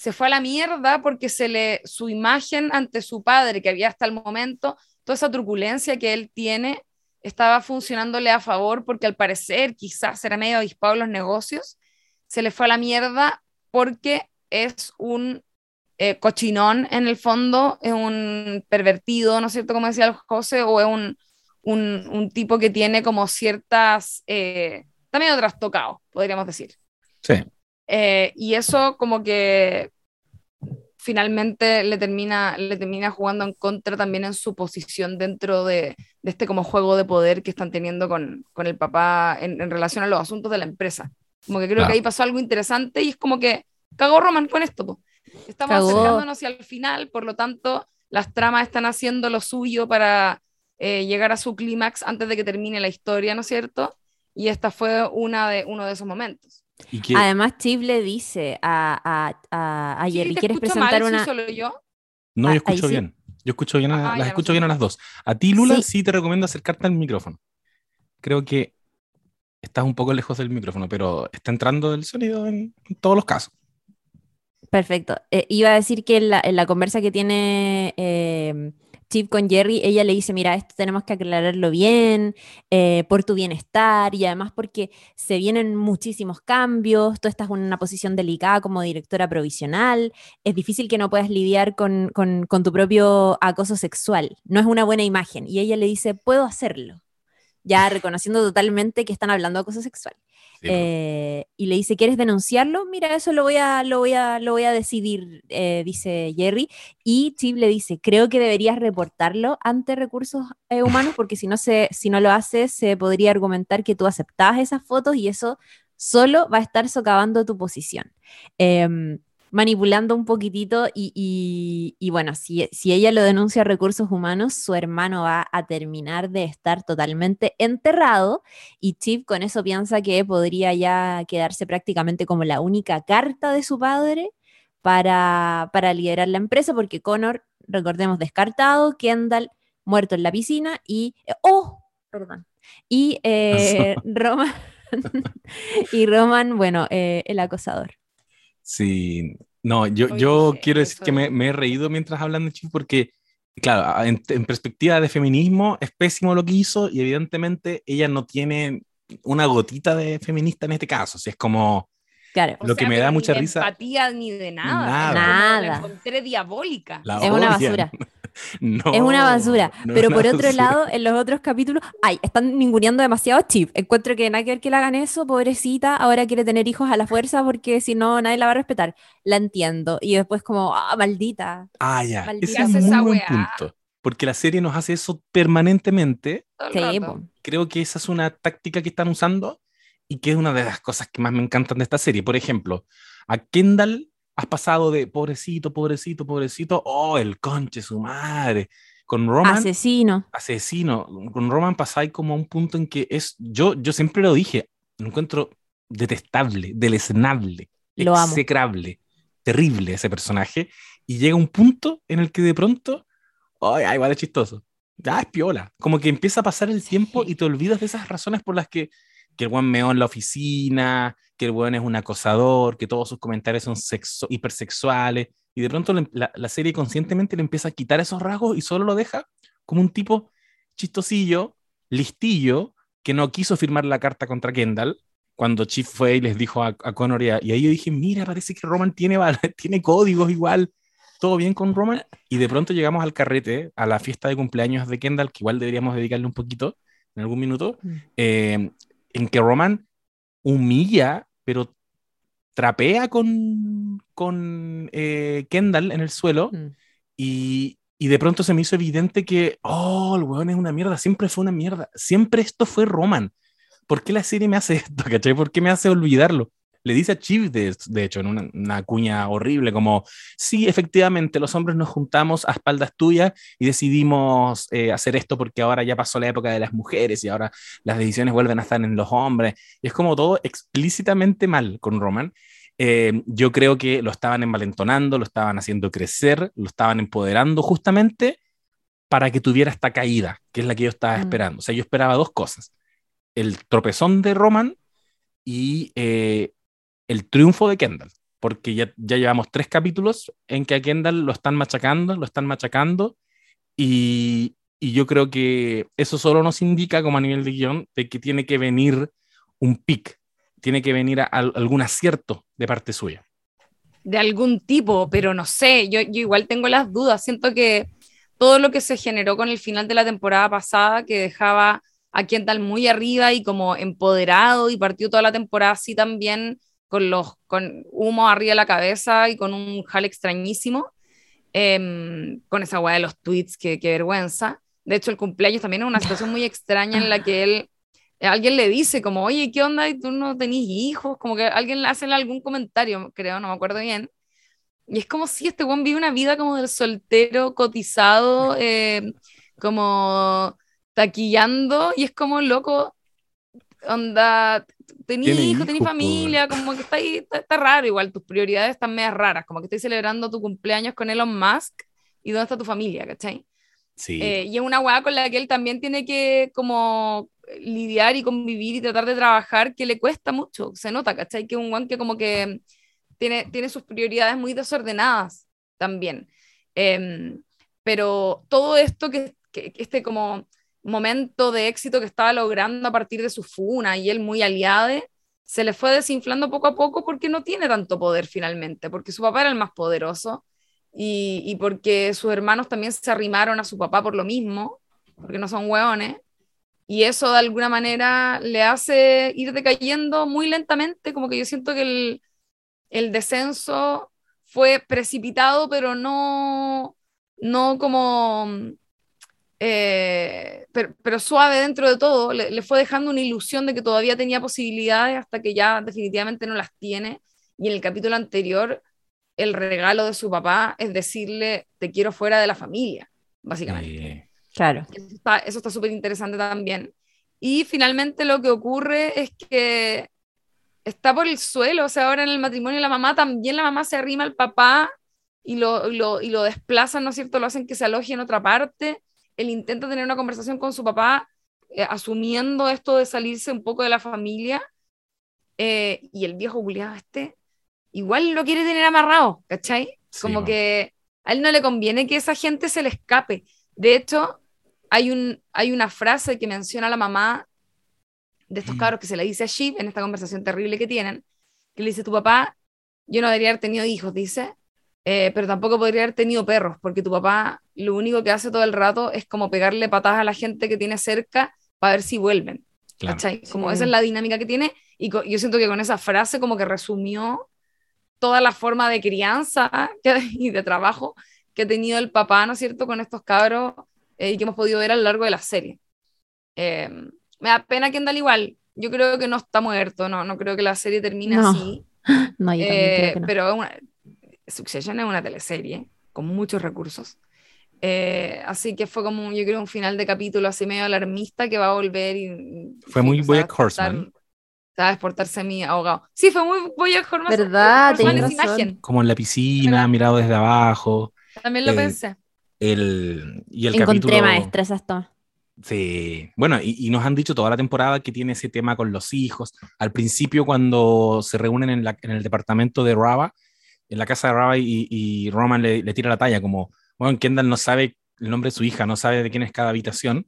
se fue a la mierda porque se le, su imagen ante su padre, que había hasta el momento, toda esa turbulencia que él tiene, estaba funcionándole a favor porque al parecer quizás era medio avispado en los negocios, se le fue a la mierda porque es un eh, cochinón en el fondo, es un pervertido, ¿no es cierto? Como decía el José, o es un, un, un tipo que tiene como ciertas, eh, también trastocado, podríamos decir. Sí. Eh, y eso como que finalmente le termina, le termina jugando en contra también en su posición dentro de, de este como juego de poder que están teniendo con, con el papá en, en, relación a los asuntos de la empresa. Como que creo claro. que ahí pasó algo interesante y es como que cagó Roman con esto. Po. Estamos cagó. acercándonos hacia el final, por lo tanto las tramas están haciendo lo suyo para eh, llegar a su clímax antes de que termine la historia, ¿no es cierto? Y esta fue una de, uno de esos momentos. Que... Además, Chip le dice a, a, a, a Jerry, ¿quieres presentar mal, una...? ¿Solo yo? No, yo escucho sí. bien. Yo escucho bien, a, ah, las escucho no bien a las dos. A ti, Lula, sí. sí. te recomiendo acercarte al micrófono. Creo que estás un poco lejos del micrófono, pero está entrando el sonido en, en todos los casos. Perfecto. Eh, iba a decir que en la, en la conversa que tiene eh, Chip con Jerry, ella le dice, mira, esto tenemos que aclararlo bien, eh, por tu bienestar y además porque se vienen muchísimos cambios, tú estás en una posición delicada como directora provisional, es difícil que no puedas lidiar con, con, con tu propio acoso sexual, no es una buena imagen. Y ella le dice, puedo hacerlo, ya reconociendo totalmente que están hablando de acoso sexual. Sí, eh, y le dice, ¿quieres denunciarlo? Mira, eso lo voy a, lo voy a, lo voy a decidir, eh, dice Jerry. Y Chip le dice, creo que deberías reportarlo ante recursos eh, humanos porque si no, se, si no lo haces, se podría argumentar que tú aceptabas esas fotos y eso solo va a estar socavando tu posición. Eh, manipulando un poquitito y, y, y bueno, si, si, ella lo denuncia a recursos humanos, su hermano va a terminar de estar totalmente enterrado y Chip con eso piensa que podría ya quedarse prácticamente como la única carta de su padre para, para liderar la empresa porque Connor, recordemos, descartado, Kendall muerto en la piscina y... ¡Oh! Perdón. Y (laughs) eh, Roman... (laughs) y Roman, bueno, eh, el acosador. Sí, no, yo, Oye, yo quiero decir que me, me, he reído mientras hablan de Chip porque, claro, en, en, perspectiva de feminismo es pésimo lo que hizo y evidentemente ella no tiene una gotita de feminista en este caso, o sea, es como... Claro. Lo o que sea, me da mucha ni risa. De empatía ni de nada. Nada. nada. La encontré diabólica. La es una basura. (laughs) (laughs) No, es una basura. no pero una por otro basura. lado, en los otros capítulos, ay, están ninguneando demasiado a Chip. Encuentro que nada que le hagan eso, pobrecita, ahora quiere tener hijos a la fuerza porque si no, nadie la va a respetar. La entiendo. Y después como, ah, maldita. Ah, ya. Maldita Ese es esa muy buen punto. Porque la serie nos hace eso permanentemente. Sí. Creo que esa es una táctica que están usando y que es una de las cosas que más me encantan de esta serie. Por ejemplo, a Kendall has pasado de pobrecito, pobrecito, pobrecito, oh, el conche, su madre. Con Roman, Asesino. asesino, con Roman pasáis como a un punto en que es, yo, yo siempre lo dije, lo encuentro detestable, deleznable, Lo amo. execrable, terrible ese personaje, y llega un punto en el que de pronto, ay, ay, igual es chistoso, ya es piola, como que empieza a pasar el tiempo y te olvidas de esas razones por las que, que el meó en la oficina, que el buen es un acosador, que todos sus comentarios son sexo, hipersexuales, y de pronto la, la serie conscientemente le empieza a quitar esos rasgos y solo lo deja como un tipo chistosillo, listillo, que no quiso firmar la carta contra Kendall cuando Chief fue y les dijo a, a Connor y, a- y ahí yo dije, mira, parece que Roman tiene, (laughs) tiene códigos igual, todo bien con Roman, y de pronto llegamos al carrete, a la fiesta de cumpleaños de Kendall, que igual deberíamos dedicarle un poquito en algún minuto, Mm. eh, en que Roman humilla, pero trapea con, con eh, Kendall en el suelo Mm. y, y de pronto se me hizo evidente que, oh, el weón es una mierda, siempre fue una mierda, siempre esto fue Roman. ¿Por qué la serie me hace (laughs) esto? ¿Cachai? ¿Por qué me hace olvidarlo? Le dice a Chief, de, de hecho, en una, una cuña horrible, como, sí, efectivamente, los hombres nos juntamos a espaldas tuyas y decidimos eh, hacer esto porque ahora ya pasó la época de las mujeres y ahora las decisiones vuelven a estar en los hombres. Y es como todo explícitamente mal con Roman. Eh, yo creo que lo estaban envalentonando, lo estaban haciendo crecer, lo estaban empoderando justamente para que tuviera esta caída, que es la que yo estaba Mm. esperando. O sea, yo esperaba dos cosas. El tropezón de Roman y eh, el triunfo de Kendall. porque ya, ya llevamos tres capítulos en que a Kendall lo están machacando, lo están machacando, y, y yo creo que eso solo nos indica, como a nivel de guion, de que tiene que venir un pic, tiene que venir algún acierto de parte suya. De algún tipo, pero no sé, yo, yo igual tengo las dudas. Siento que todo lo que se generó con el final de la temporada pasada, que dejaba a Kendall muy arriba y como empoderado y partió toda la temporada así también con los con humo arriba de la cabeza y con un jale extrañísimo, em, con esa weá de los tweets, que, vergüenza. De hecho, el cumpleaños también es una situación muy extraña en la que él, alguien le dice como, oye, ¿qué onda? ¿Y tú no tenés hijos? Como que alguien le hace algún comentario, creo, no me acuerdo bien. Y es como si este weón vive una vida como del soltero cotizado, eh, como taquillando, y es como loco, onda, hijos, tenés hijos, familia, como que está ahí, está, está raro igual, tus prioridades están medias raras, como que estoy celebrando tu cumpleaños con Elon Musk, y dónde está tu familia, ¿cachai? Sí. Eh, y es una weá con la que él también tiene que como lidiar y convivir y tratar de trabajar que le cuesta mucho, se nota, ¿cachai? Que es un weón que como que tiene, tiene sus prioridades muy desordenadas también. Em, pero todo esto que, que, que este como momento de éxito que estaba logrando a partir de su funa y él muy aliado, se le fue desinflando poco a poco porque no tiene tanto poder finalmente, porque su papá era el más poderoso y, y porque sus hermanos también se arrimaron a su papá por lo mismo, porque no son hueones, y eso de alguna manera le hace ir decayendo muy lentamente, como que yo siento que el, el descenso fue precipitado, pero no, no como, eh, pero, pero, suave dentro de todo, le, le, fue dejando una ilusión de que todavía tenía posibilidades hasta que ya definitivamente no las tiene. Y en el capítulo anterior, el regalo de su papá es decirle, te quiero fuera de la familia, básicamente. Eh, claro. Eso está súper interesante también. Y finalmente lo que ocurre es que está por el suelo, o sea, ahora en el matrimonio la mamá también, la mamá se arrima al papá y lo, lo, y lo desplazan, ¿no es cierto? Lo hacen que se aloje en otra parte. Él intenta tener una conversación con su papá, eh, asumiendo esto de salirse un poco de la familia. Eh, y el viejo Julián este, igual lo quiere tener amarrado, ¿cachai? Como que a él no le conviene que esa gente se le escape. De hecho, hay, un, hay una frase que menciona a la mamá de estos cabros que se le dice a Shiv en esta conversación terrible que tienen, que le dice, tu papá, yo no debería haber tenido hijos, dice, eh, pero tampoco podría haber tenido perros, porque tu papá lo único que hace todo el rato es como pegarle patadas a la gente que tiene cerca para ver si vuelven. Claro. ¿cachai? Como sí. esa es la dinámica que tiene, y yo siento que con esa frase como que resumió toda la forma de crianza (laughs) y de trabajo que ha tenido el papá, ¿no es cierto?, con estos cabros eh, y que hemos podido ver a lo largo de la serie. Eh, me da pena que anda igual. Yo creo que no está muerto, no, no creo que la serie termine no. así. (laughs) No, yo también eh, creo que no. Pero una, Succession es una teleserie con muchos recursos. Eh, así que fue como, yo creo, un final de capítulo así medio alarmista que va a volver y... Fue muy Bojack Horseman. ¿Sabes? Portarse mi abogado. Sí, fue muy Bojack Horseman. ¿Verdad? Horseman imagen. Como en la piscina, ¿verdad? mirado desde abajo. También lo eh, pensé. El, y el Encontré capítulo... maestra esas tomas. Sí, bueno, y, y, nos han dicho toda la temporada que tiene ese tema con los hijos. Al principio, cuando se reúnen en, la, en el departamento de Raba, en la casa de Raba, y, y Roman le, le, tira la talla, como, bueno, Kendall no sabe el nombre de su hija, no sabe de quién es cada habitación.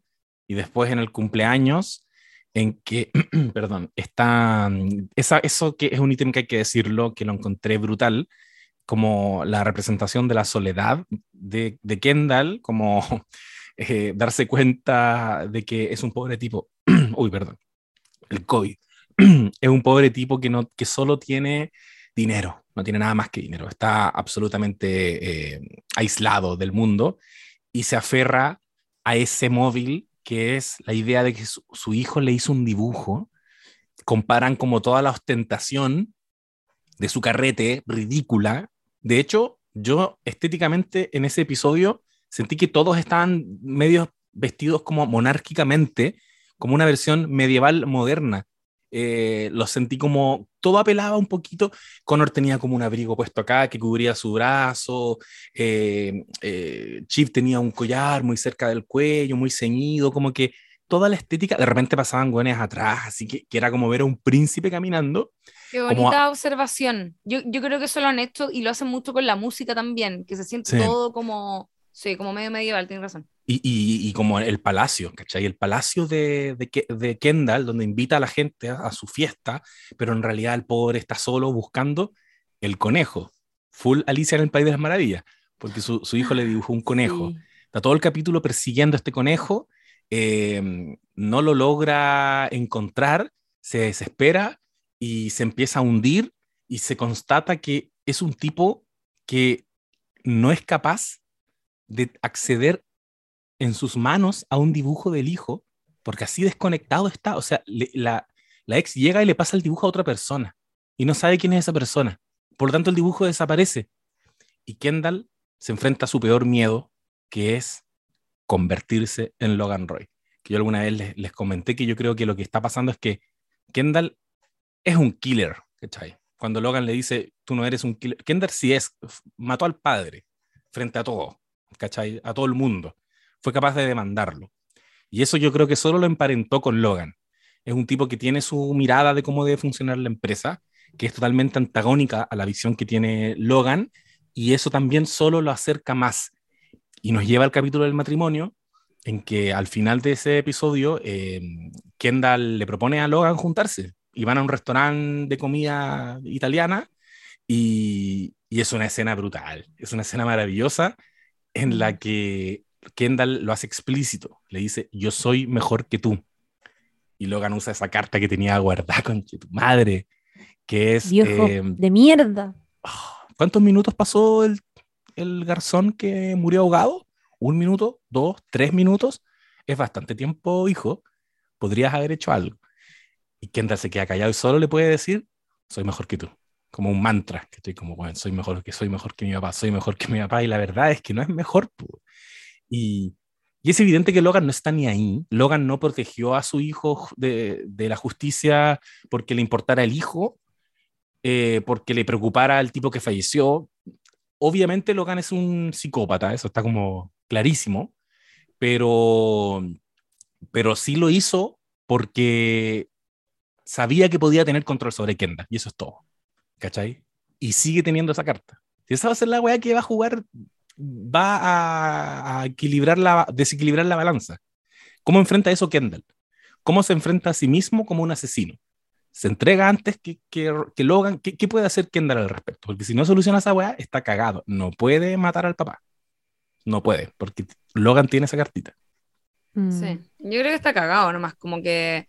Y después en el cumpleaños, en que, (clears throat) perdón, está, esa, eso que es un ítem que hay que decirlo, que lo encontré brutal, como la representación de la soledad de, de Kendall, como (laughs) eh, darse cuenta de que es un pobre tipo, (clears throat) uy, perdón, el COVID, (clears throat) es un pobre tipo que, no, que solo tiene dinero, no tiene nada más que dinero, está absolutamente eh, aislado del mundo y se aferra a ese móvil que es la idea de que su, su hijo le hizo un dibujo, comparan como toda la ostentación de su carrete ridícula, de hecho, yo estéticamente en ese episodio sentí que todos estaban medio vestidos como monárquicamente, como una versión medieval moderna. Eh, los sentí como todo apelaba un poquito. Connor tenía como un abrigo puesto acá que cubría su brazo. Eh, eh, Chief tenía un collar muy cerca del cuello, muy ceñido, como que toda la estética. De repente pasaban güenes atrás, así que, que era como ver a un príncipe caminando. Qué bonita observación. Yo, yo creo que eso lo han hecho y lo hacen mucho con la música también, que se siente Sí. todo como, sí, como medio medieval, tienes razón. Y, y- y como el palacio, ¿cachai? El palacio de, de, Ke- de Kendall, donde invita a la gente a, a su fiesta, pero en realidad el pobre está solo buscando el conejo. Full Alicia en el País de las Maravillas, porque su, su hijo le dibujó un conejo. Sí. Está todo el capítulo persiguiendo a este conejo, eh, no lo logra encontrar, se desespera y se empieza a hundir y se constata que es un tipo que no es capaz de acceder en sus manos a un dibujo del hijo, porque así desconectado está. O sea, le- la, la ex llega y le pasa el dibujo a otra persona y no sabe quién es esa persona. Por lo tanto, el dibujo desaparece. Y Kendall se enfrenta a su peor miedo, que es convertirse en Logan Roy. Que yo alguna vez les, les comenté que yo creo que lo que está pasando es que Kendall es un killer, ¿cachai? Cuando Logan le dice, tú no eres un killer. Kendall sí es, mató al padre frente a todo, ¿cachai? A todo el mundo. Fue capaz de demandarlo. Y eso yo creo que solo lo emparentó con Logan. Es un tipo que tiene su mirada de cómo debe funcionar la empresa, que es totalmente antagónica a la visión que tiene Logan, y eso también solo lo acerca más. Y nos lleva al capítulo del matrimonio, en que al final de ese episodio, eh, Kendall le propone a Logan juntarse y van a un restaurante de comida italiana y es una escena brutal, es una escena maravillosa en la que Kendall lo hace explícito, le dice, yo soy mejor que tú. Y Logan usa esa carta que tenía guardada con tu madre, que es... Viejo eh, de mierda. ¿Cuántos minutos pasó el, el garzón que murió ahogado? ¿Un minuto? ¿Dos? ¿Tres minutos? Es bastante tiempo, hijo. Podrías haber hecho algo. Y Kendall se queda callado y solo le puede decir, soy mejor que tú. Como un mantra, que estoy como, bueno, soy mejor que soy mejor que mi papá, soy mejor que mi papá. Y la verdad es que no es mejor. Y, y es evidente que Logan no está ni ahí. Logan no protegió a su hijo de, de la justicia porque le importara el hijo, eh, porque le preocupara el tipo que falleció. Obviamente Logan es un psicópata, eso está como clarísimo, pero, pero sí lo hizo porque sabía que podía tener control sobre Kendall, y eso es todo, ¿cachai? Y sigue teniendo esa carta. Si esa va a ser la weá que va a jugar, va a, a equilibrar la, desequilibrar la balanza. ¿Cómo enfrenta eso Kendall? ¿Cómo se enfrenta a sí mismo como un asesino? se entrega antes que, que, que Logan. ¿Qué, ¿Qué, puede hacer Kendall al respecto? Porque si no soluciona esa weá, está cagado. No puede matar al papá. No puede, porque Logan tiene esa cartita. Mm. Sí, yo creo que está cagado nomás, como que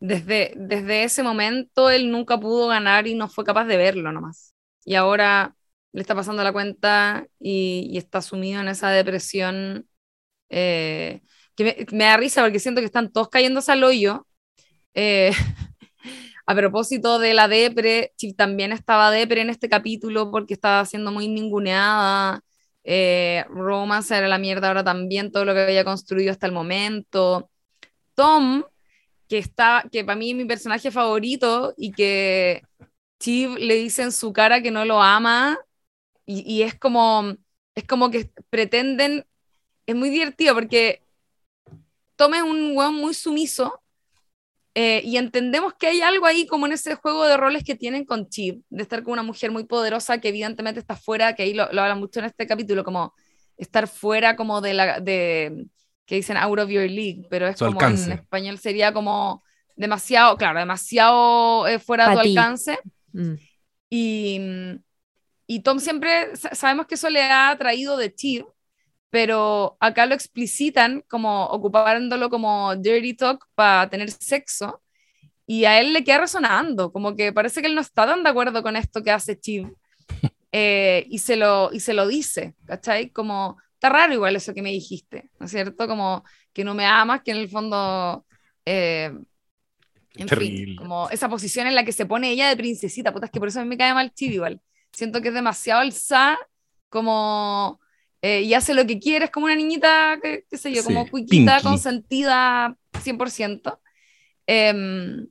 desde, desde ese momento él nunca pudo ganar y no fue capaz de verlo nomás. Y ahora le está pasando la cuenta y, y está sumido en esa depresión eh, que me, me, da risa porque siento que están todos cayéndose al hoyo. Eh, (laughs) a propósito de la depre, Chip también estaba depre en este capítulo porque estaba siendo muy ninguneada. Eh, Romance era la mierda ahora también, todo lo que había construido hasta el momento. Tom, que está, que para mí es mi personaje favorito y que Chip le dice en su cara que no lo ama y, y es como, es como que pretenden, es muy divertido porque Tom es un weón muy sumiso eh, y entendemos que hay algo ahí como en ese juego de roles que tienen con Chip, de estar con una mujer muy poderosa que evidentemente está fuera, que ahí lo, lo hablan mucho en este capítulo, como estar fuera como de la, de, que dicen out of your league, pero es Su como alcance. en español sería como demasiado, claro, demasiado eh, fuera de Pa' tu ti. alcance. Mm. Y, y Tom siempre, sa- sabemos que eso le ha traído de Chip, pero acá lo explicitan como ocupándolo como dirty talk para tener sexo y a él le queda resonando, como que parece que él no está tan de acuerdo con esto que hace Chip (laughs) eh, y, se lo, y se lo dice, ¿cachai? Como, está raro igual eso que me dijiste, ¿no es cierto? Como que no me amas, que en el fondo... eh, en Terrible. fin, como esa posición en la que se pone ella de princesita, puta, es que por eso a mí me cae mal Chip igual. Siento que es demasiado alzada, como eh, y hace lo que quiere, es como una niñita, qué, qué sé yo, Sí, como cuiquita, Pinky. consentida 100%. Em,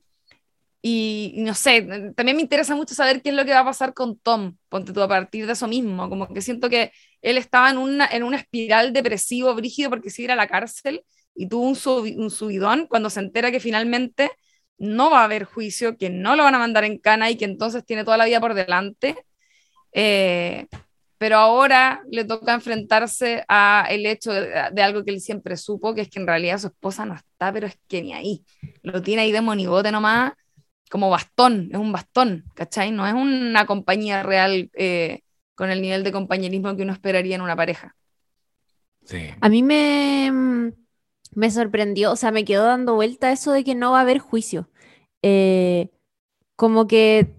y, no sé, también me interesa mucho saber qué es lo que va a pasar con Tom, ponte tú a partir de eso mismo, como que siento que él estaba en una, en una espiral depresivo, brígido, porque si ir a la cárcel, y tuvo un, subi- un subidón cuando se entera que finalmente no va a haber juicio, que no lo van a mandar en cana y que entonces tiene toda la vida por delante. Eh, pero ahora le toca enfrentarse a el hecho de, de algo que él siempre supo, que es que en realidad su esposa no está, pero es que ni ahí. Lo tiene ahí de monigote nomás, como bastón, es un bastón, ¿cachai? No es una compañía real eh, con el nivel de compañerismo que uno esperaría en una pareja. Sí. A mí me, mm, me sorprendió, o sea, me quedó dando vuelta eso de que no va a haber juicio. Eh, como que,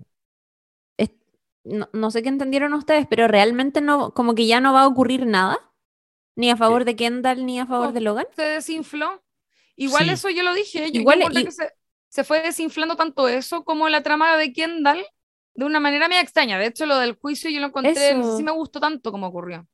es- no, no sé qué entendieron ustedes, pero realmente no, como que ya no va a ocurrir nada, ni a favor de Kendall ni a favor No. de Logan. Se desinfló. Igual Sí. eso yo lo dije, yo, Igual- y- que se, se fue desinflando tanto eso como la trama de Kendall de una manera media extraña. De hecho, lo del juicio yo lo encontré, no sé Eso. si me gustó tanto como ocurrió.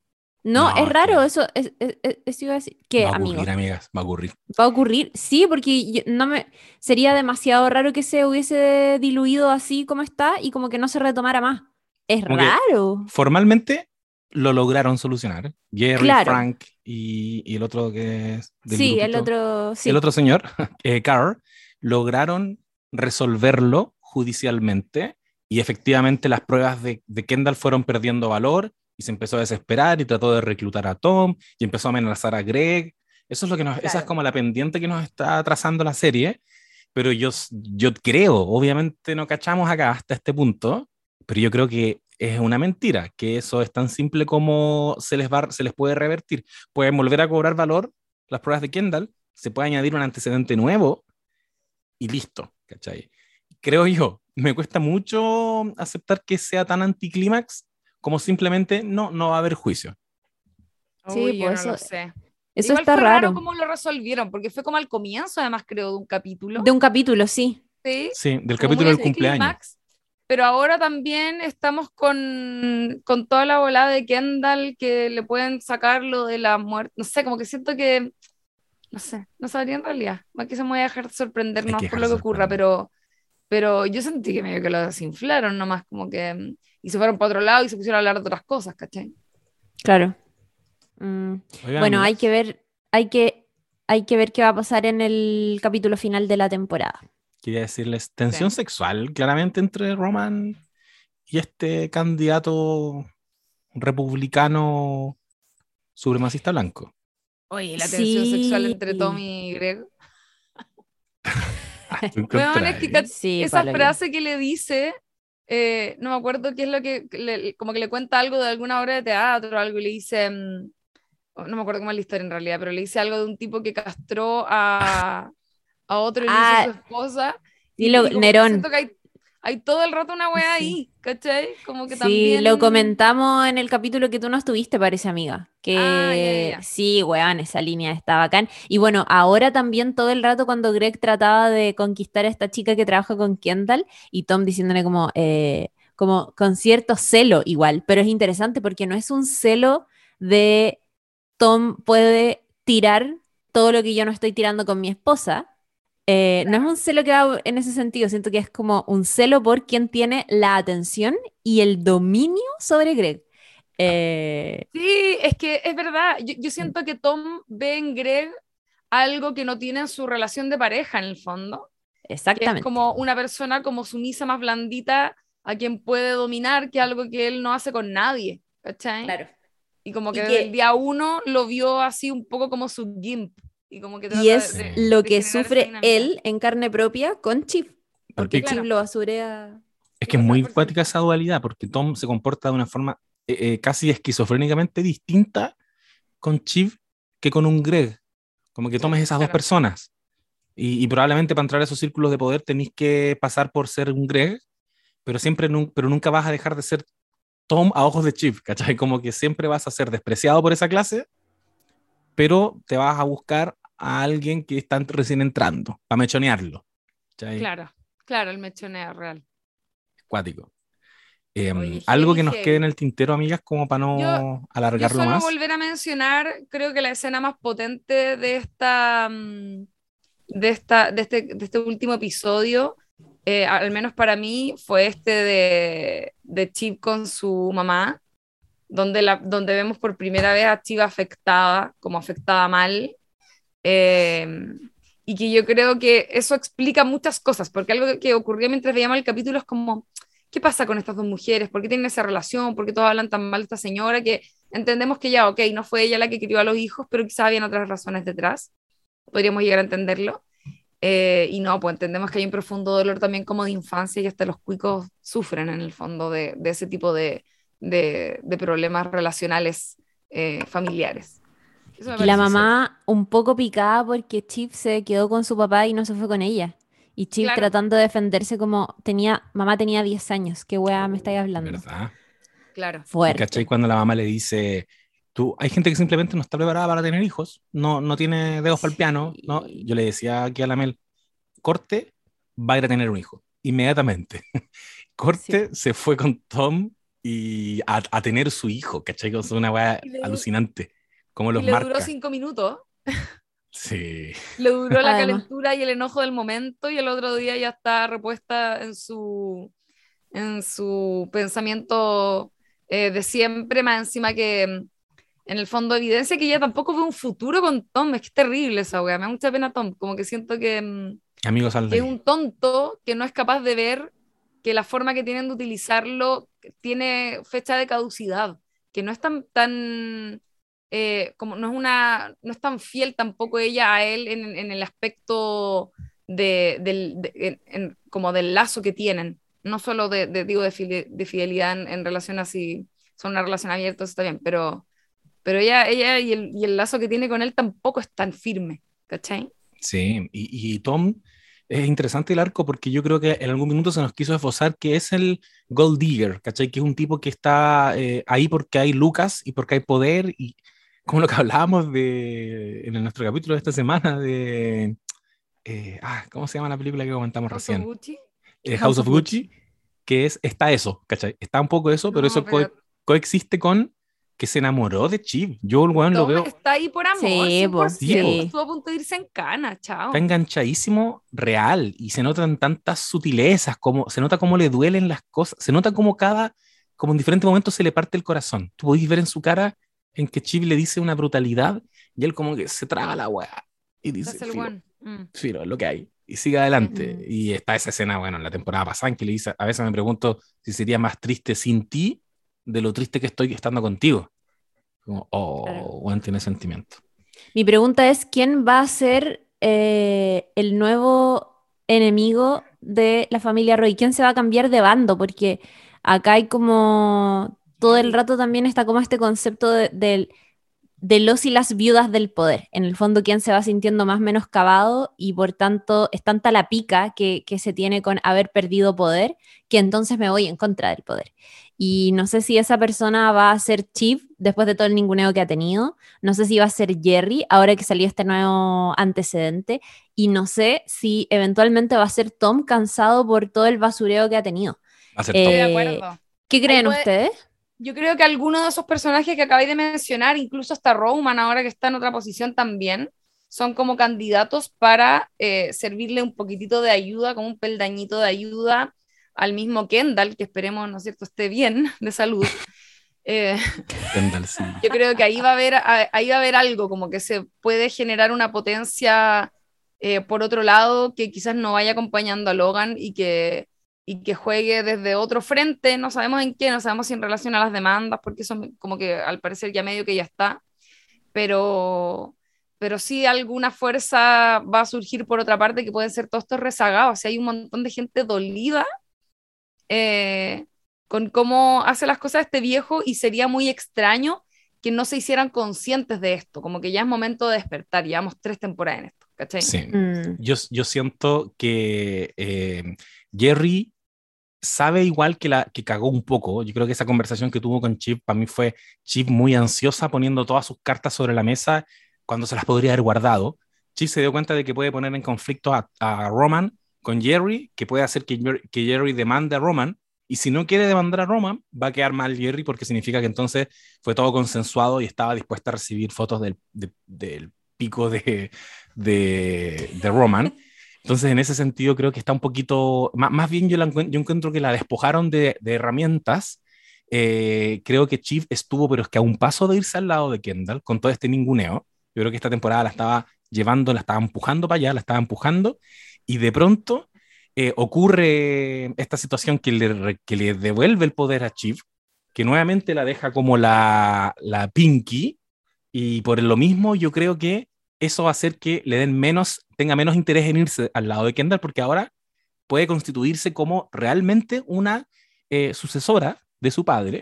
No, No, es raro, eso, es, es- es- eso iba a decir. ¿Qué, va a amigo? ocurrir, amigas, va a ocurrir. ¿Va a ocurrir? Sí, porque yo- no me sería demasiado raro que se hubiese diluido así como está y como que no se retomara más. Es Como raro. Formalmente lo lograron solucionar. Jerry, Claro. Frank y, y el otro que es del Sí, el otro, sí. el otro señor, (laughs) eh, Carr, lograron resolverlo judicialmente y efectivamente las pruebas de, de Kendall fueron perdiendo valor y se empezó a desesperar y trató de reclutar a Tom y empezó a amenazar a Greg. Eso es lo que nos, esa es como la pendiente que nos está trazando la serie, pero yo, yo creo, obviamente no cachamos acá hasta este punto, pero yo creo que es una mentira, que eso es tan simple como se les, va, se les puede revertir. Pueden volver a cobrar valor las pruebas de Kendall, se puede añadir un antecedente nuevo y listo, ¿cachai? Creo yo, me cuesta mucho aceptar que sea tan anticlímax como simplemente no, no va a haber juicio. Sí, Uy, yo pues no lo eso- sé. Eso Igual está fue raro. cómo lo resolvieron, porque fue como al comienzo, además, creo, de un capítulo. De un capítulo, sí. Sí, Sí, del como capítulo del cumpleaños. clímax, Pero ahora también estamos con, con toda la volada de Kendall que le pueden sacarlo de la muerte. No sé, como que siento que. No sé, no sabría en realidad. Más que se me voy a dejar sorprender Hay no que por lo que ocurra, pero, pero yo sentí que medio que lo desinflaron nomás, como que. Y se fueron para otro lado y se pusieron a hablar de otras cosas, ¿cachai? Claro. Mm, Oigan, Bueno, hay que ver, hay que, hay que ver qué va a pasar en el capítulo final de la temporada. Quería decirles, tensión sexual claramente entre Roman y este candidato republicano supremacista blanco. Oye, la tensión sexual entre. Tommy y Greg. (laughs) ¿Tú (laughs) Weón, es que Sí, esa frase que le dice, eh, no me acuerdo qué es lo que, le- como que le cuenta algo de alguna obra de teatro o algo y le dice, mm, oh, no me acuerdo cómo es la historia en realidad, pero le dice algo de un tipo que castró a, a otro y le Ah, hizo a su esposa. lo- que Nerón. siento que hay, hay todo el rato una wea ahí, ¿cachai? Como que Sí, también... lo comentamos en el capítulo que tú no estuviste, parece, amiga. Que Ah, ya, ya. sí, weón, esa línea está bacán. Y bueno, ahora también todo el rato cuando Greg trataba de conquistar a esta chica que trabaja con Kendall y Tom diciéndole como, eh, como con cierto celo igual, pero es interesante porque no es un celo de Tom puede tirar todo lo que yo no estoy tirando con mi esposa. Eh, No es un celo que va en ese sentido, siento que es como un celo por quien tiene la atención y el dominio sobre Greg. Eh, Sí, es que es verdad. Yo, yo siento que Tom ve en Greg algo que no tiene en su relación de pareja, en el fondo. que es exactamente. como una persona como sumisa, más blandita, a quien puede dominar, que algo que él no hace con nadie, ¿cachai? Claro. Y como Y que que- desde el día uno lo vio así un poco como su gimp. Y como que Y es de- lo de que sufre él en carne propia con Chip, porque Porque Chip lo basurea. es que es muy cuática esa dualidad, porque Tom se comporta de una forma eh, eh, casi esquizofrénicamente distinta con Chiv que con un Greg. Como que tomes esas dos claro. personas. Y, y probablemente para entrar a esos círculos de poder tenéis que pasar por ser un Greg, pero siempre pero nunca vas a dejar de ser Tom a ojos de Chiv, ¿cachai? Como que siempre vas a ser despreciado por esa clase, pero te vas a buscar a alguien que está recién entrando, para mechonearlo. Claro, claro, el mechoneo real. Cuático. Em, Oye, algo que nos quede en el tintero, amigas, como para no Yo- Yo alargarlo solo más. volver a mencionar, creo que la escena más potente de esta, mm, de esta, de este, de este último episodio, eh, al menos para mí, fue este de, de Chip con su mamá, donde, la, donde vemos por primera vez a Chip afectada, como afectada mal, Eh, y que yo creo que eso explica muchas cosas, porque algo que ocurrió mientras veíamos el capítulo es como, ¿qué pasa con estas dos mujeres? ¿Por qué tienen esa relación? ¿Por qué todos hablan tan mal de esta señora? Que entendemos que ya, ok, no fue ella la que crió a los hijos, pero quizá habían otras razones detrás. Podríamos llegar a entenderlo. Eh, y no, pues entendemos que hay un profundo dolor también como de infancia y hasta los cuicos sufren en el fondo de, de ese tipo de, de, de problemas relacionales eh, familiares. Y la mamá un poco picada porque Chip se quedó con su papá y no se fue con ella. Y Chip tratando de defenderse como tenía, mamá tenía 10 años, qué weá me estáis hablando. ¿Verdad? Claro. Fuerte. ¿Cachai? Cuando la mamá le dice, tú, hay gente que simplemente no está preparada para tener hijos, no, no tiene dedos para el piano, ¿no? Yo le decía aquí a la Mel, corte, va a ir a tener un hijo, inmediatamente. (laughs) corte se fue con Tom y a, a, tener su hijo, ¿cachai? Es una weá alucinante. Como los y le marca. duró cinco minutos. Sí. Le duró la calentura y el enojo del momento y el otro día ya está repuesta en su, en su pensamiento eh, de siempre, más encima que mm, en el fondo evidencia que ella tampoco ve un futuro con Tom, es que es terrible esa wea, me da mucha pena Tom, como que siento que, mm, Amigos que es un tonto que no es capaz de ver que la forma que tienen de utilizarlo tiene fecha de caducidad, que no es tan, tan eh, como no es una, no es tan fiel tampoco ella a él en, en el aspecto de, del, de, en, como del lazo que tienen, no solo de, de digo, de, fidelidad en, en, relación así, son una relación abierta, está bien, pero, pero ella, ella y, el, y el lazo que tiene con él tampoco es tan firme, ¿cachai? Sí, y, y Tom es interesante el arco porque yo creo que en algún minuto se nos quiso esbozar que es el Gold Digger, ¿cachai? Que es un tipo que está eh, ahí porque hay Lucas y porque hay poder y como lo que hablábamos de, en nuestro capítulo de esta semana de... Eh, ah, ¿Cómo se llama la película que comentamos House recién? Of Gucci. Eh, House, House, of Gucci, Gucci, que es, está eso, ¿cachai? Está un poco eso, pero no, eso pero... Co coexiste con que se enamoró de Chip. Yo el weón lo veo. Está ahí por amor. Sí, sí. Estuvo a punto de irse en cana, chao. Está enganchadísimo real y se notan tantas sutilezas, como, se nota cómo le duelen las cosas, se nota como cada, como en diferentes momentos se le parte el corazón. Tú podés ver en su cara en que Chip le dice una brutalidad y él como que se traga la weá y dice, filo, mm. filo, lo que hay. Y sigue adelante. Mm. Y está esa escena, bueno, en la temporada pasada, en que le dice, a veces me pregunto si sería más triste sin ti de lo triste que estoy estando contigo. Como, oh, claro. bueno, tiene sentimiento. Mi pregunta es, ¿quién va a ser eh, el nuevo enemigo de la familia Roy? ¿Quién se va a cambiar de bando? Porque acá hay como todo el rato también está como este concepto de, de, de, los y las viudas del poder. En el fondo, quién se va sintiendo más menoscabado y por tanto es tanta la pica que, que, se tiene con haber perdido poder que entonces me voy en contra del poder. Y no sé si esa persona va a ser Chip después de todo el ninguneo que ha tenido. No sé si va a ser Jerry ahora que salió este nuevo antecedente. Y no sé si eventualmente va a ser Tom cansado por todo el basureo que ha tenido. Va a ser Eh, Tom. de acuerdo. ¿Qué creen puede- ustedes? Yo creo que algunos de esos personajes que acabáis de mencionar, incluso hasta Roman, ahora que está en otra posición también, son como candidatos para eh, servirle un poquitito de ayuda, como un peldañito de ayuda al mismo Kendall, que esperemos, ¿no es cierto?, esté bien de salud. (laughs) Eh, Kendall, sí. yo creo que ahí va a haber, a- ahí va a haber algo, como que se puede generar una potencia eh, por otro lado que quizás no vaya acompañando a Logan y que, y que juegue desde otro frente, no sabemos en qué, no sabemos si en relación a las demandas, porque eso como que al parecer ya medio que ya está, pero, pero sí alguna fuerza va a surgir por otra parte que pueden ser todos estos rezagados, o sea, hay un montón de gente dolida eh, con cómo hace las cosas este viejo y sería muy extraño que no se hicieran conscientes de esto, como que ya es momento de despertar, llevamos tres temporadas en esto, ¿cachai? Sí. Mm, Yo, yo siento que eh, Jerry sabe igual que, la, que cagó un poco. Yo creo que esa conversación que tuvo con Chip, para mí fue Chip muy ansiosa poniendo todas sus cartas sobre la mesa cuando se las podría haber guardado. Chip se dio cuenta de que puede poner en conflicto a, Roman con Jerry, que puede hacer que, Jer- que Jerry demande a Roman. Y si no quiere demandar a Roman, va a quedar mal Jerry porque significa que entonces fue todo consensuado y estaba dispuesta a recibir fotos del, de- del pico de, de Roman. Entonces, en ese sentido, creo que está un poquito, más, más bien yo, encuentro que la despojaron de, de herramientas. Eh, creo que Chief estuvo, pero es que a un paso de irse al lado de Kendall con todo este ninguneo. Yo creo que esta temporada la estaba llevando, la estaba empujando para allá, la estaba empujando, y de pronto eh, ocurre esta situación que le, que le devuelve el poder a Chief, que nuevamente la deja como la, la Pinky, y por lo mismo yo creo que eso va a hacer que le den menos, tenga menos interés en irse al lado de Kendall, porque ahora puede constituirse como realmente una eh, sucesora de su padre.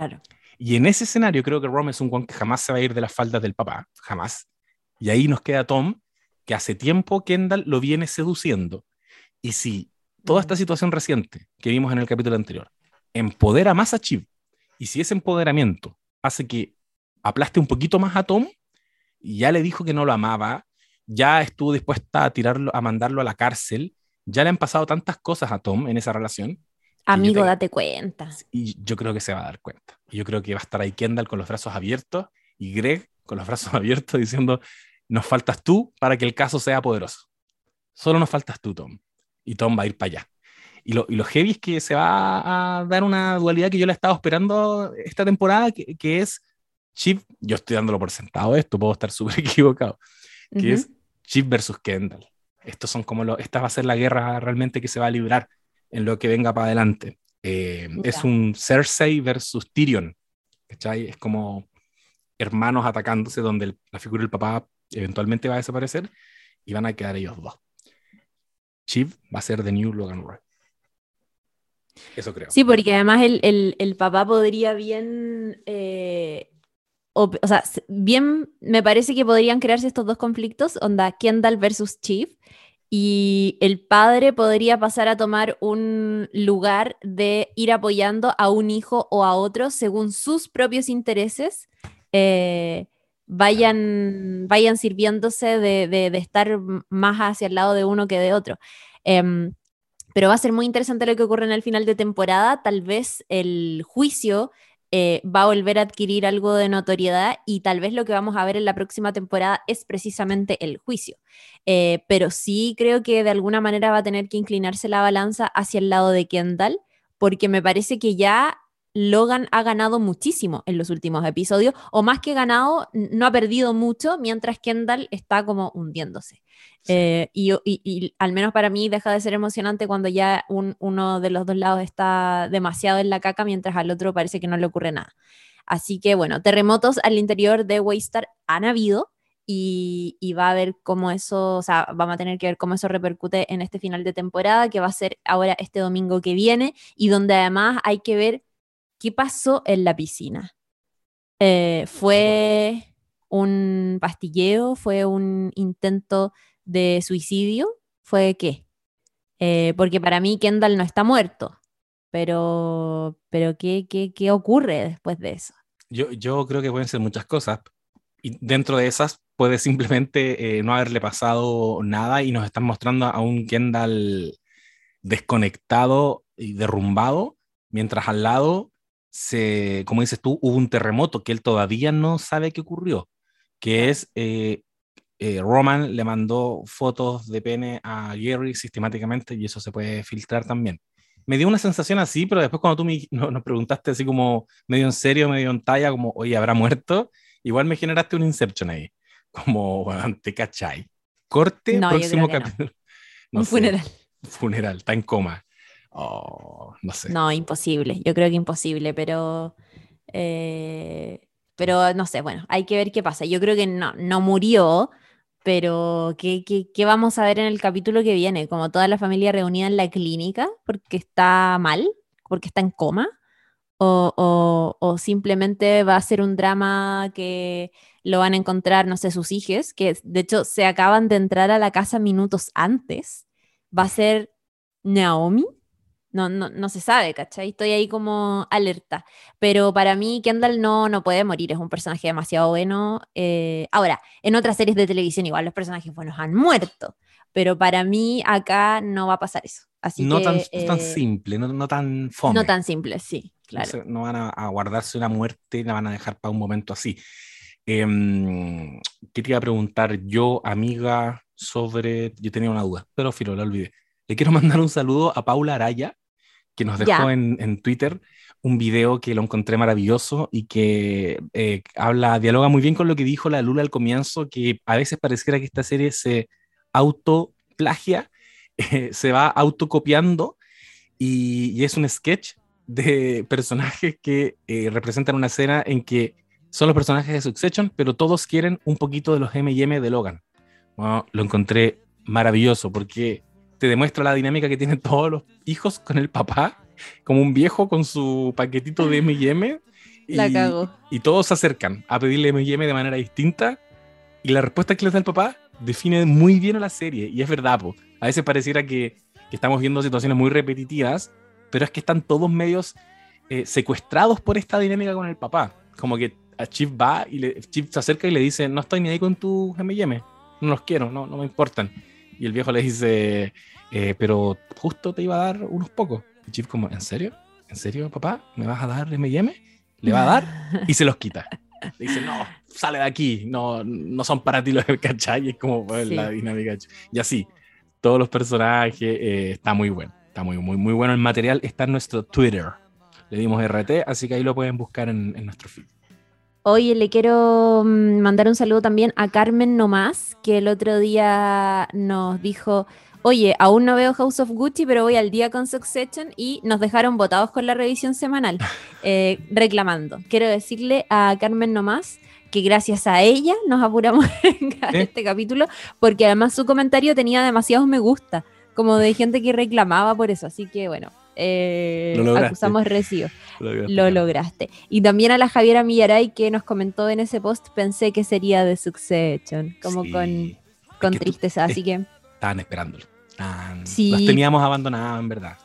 Y en ese escenario creo que Rom es un guan que jamás se va a ir de las faldas del papá, jamás. Y ahí nos queda Tom, que hace tiempo Kendall lo viene seduciendo. Y si toda esta situación reciente que vimos en el capítulo anterior empodera más a Chip, y si ese empoderamiento hace que aplaste un poquito más a Tom, ya le dijo que no lo amaba, ya estuvo dispuesta a tirarlo, a mandarlo a la cárcel, ya le han pasado tantas cosas a Tom en esa relación. Amigo, date cuenta. Y yo creo que se va a dar cuenta. Y yo creo que va a estar ahí Kendall con los brazos abiertos y Greg con los brazos (laughs) abiertos diciendo, nos faltas tú para que el caso sea poderoso. Solo nos faltas tú, Tom. Y Tom va a ir para allá. Y lo, y lo heavy es que se va a dar una dualidad que yo le he estado esperando esta temporada, que, que es Chip, yo estoy dándolo por sentado esto, puedo estar súper (laughs) equivocado, que es Chip versus Kendall. Estos son como lo, esta va a ser la guerra realmente que se va a librar en lo que venga para adelante. Eh, es un Cersei versus Tyrion. ¿cachai? Es como hermanos atacándose donde la figura del papá eventualmente va a desaparecer y van a quedar ellos dos. Chip va a ser The New Logan Roy. Eso creo. Sí, porque además el, el, el papá podría bien eh, o, sea, bien me parece que podrían crearse estos dos conflictos, onda Kendall versus Chief, y el padre podría pasar a tomar un lugar de ir apoyando a un hijo o a otro según sus propios intereses, eh, vayan, vayan sirviéndose de, de, estar más hacia el lado de uno que de otro. Em, pero va a ser muy interesante lo que ocurre en el final de temporada. Tal vez el juicio eh, va a volver a adquirir algo de notoriedad y tal vez lo que vamos a ver en la próxima temporada es precisamente el juicio. Eh, pero sí creo que de alguna manera va a tener que inclinarse la balanza hacia el lado de Kendall, porque me parece que ya Logan ha ganado muchísimo en los últimos episodios, o más que ganado, no ha perdido mucho, mientras Kendall está como hundiéndose. Eh, y, al menos para mí deja de ser emocionante cuando ya uno de los dos lados está demasiado en la caca, mientras al otro parece que no le ocurre nada. Así que bueno, terremotos al interior de Waystar han habido. Y, y, va a ver cómo eso, o sea, vamos a tener que ver cómo eso repercute en este final de temporada, que va a ser ahora este domingo que viene, y donde además hay que ver ¿Qué pasó en la piscina? Eh, ¿Fue un pastilleo? ¿Fue un intento de suicidio? ¿Fue qué? Eh, porque para mí Kendall no está muerto, pero, pero ¿qué, qué, qué ocurre después de eso? Yo, yo, creo que pueden ser muchas cosas. Y dentro de esas puede simplemente eh, no haberle pasado nada y nos están mostrando a un Kendall desconectado y derrumbado, mientras al lado se, como dices tú, hubo un terremoto que él todavía no sabe qué ocurrió, que es eh, eh, Roman le mandó fotos de pene a Jerry sistemáticamente y eso se puede filtrar también. Me dio una sensación así, pero después cuando tú me, (laughs) nos preguntaste así como medio en serio, medio en talla, como, oye, ¿habrá muerto? Igual me generaste un Inception ahí, (laughs) como, te cachai. Corte, próximo capítulo. (laughs) un funeral. Funeral, está en coma. Oh, no sé. No, imposible. Yo creo que imposible, pero. Eh, pero no sé, bueno, hay que ver qué pasa. Yo creo que no, no murió, pero ¿qué, qué, vamos a ver en el capítulo que viene? Como toda la familia reunida en la clínica porque está mal, porque está en coma, o, o, o simplemente va a ser un drama que lo van a encontrar, no sé, sus hijos, que de hecho se acaban de entrar a la casa minutos antes. Va a ser Naomi, no, no, no se sabe, ¿cachai? Estoy ahí como alerta. Pero para mí, Kendall no, no puede morir, es un personaje demasiado bueno. Eh, ahora, en otras series de televisión, igual los personajes buenos han muerto. Pero para mí, acá no va a pasar eso. Así no que, tan, eh, tan simple, no, no, tan fome. No tan simple, sí, claro. No, van a, guardarse una muerte, la van a dejar para un momento así. Eh, ¿Qué te iba a preguntar yo, amiga, sobre. Yo tenía una duda, pero filo, la olvidé. Le quiero (laughs) mandar un saludo a Paula Araya, que nos dejó en, en, Twitter un video que lo encontré maravilloso y que eh, habla, dialoga muy bien con lo que dijo la Lula al comienzo, que a veces pareciera que esta serie se autoplagia, (laughs) eh, se va autocopiando y, y es un sketch de (laughs) personajes que eh, representan una escena en que son los personajes de Succession, pero todos quieren un poquito de los M&M de Logan. Bueno, lo encontré maravilloso porque te demuestra la dinámica que tienen (laughs) todos los hijos con el papá, como un viejo con su paquetito de M&M. Y, (laughs) La cago. y todos se acercan a pedirle M&M de manera distinta y la respuesta que les da el papá define muy bien a la serie y es verdad, po. a veces pareciera que, que estamos viendo situaciones muy repetitivas, pero es que están todos medios eh, secuestrados por esta dinámica con el papá. Como que a Chip va y le, Chip se acerca y le dice, no estoy ni ahí con tus M&M, no los quiero, no, no me importan. Y el viejo le dice, "Eh, pero justo te iba a dar unos pocos. Y Chip como, ¿en serio? ¿En serio, papá? ¿Me vas a dar M&M? Le va a dar (laughs) y se los quita. Le dice, no, sale de aquí, no, no son para ti los (laughs) ¿cachai? Es como pues, Sí. la dinámica. Y así, todos los personajes, eh, está muy bueno. Está muy, muy, muy bueno el material. Está en nuestro Twitter. Le dimos RT, así que ahí lo pueden buscar en, en nuestro feed. Oye, le quiero mm, mandar un saludo también a Carmen Nomás, que el otro día nos dijo, oye, aún no veo House of Gucci, pero voy al día con Succession y nos dejaron votados con la revisión semanal, (laughs) eh, reclamando. Quiero decirle a Carmen Nomás que gracias a ella nos apuramos (laughs) en ¿Eh? este capítulo, porque además su comentario tenía demasiados me gusta, como de gente que reclamaba por eso. Así que bueno, eh, Lo acusamos recibo. Lo lograste. Y también a la Javiera Millaray que nos comentó en ese post, pensé que sería de Succession, como Sí. con, Es con que tú- tristeza. es- Así que, Estaban esperándolo. Estaban- Sí. Las teníamos abandonadas, en verdad.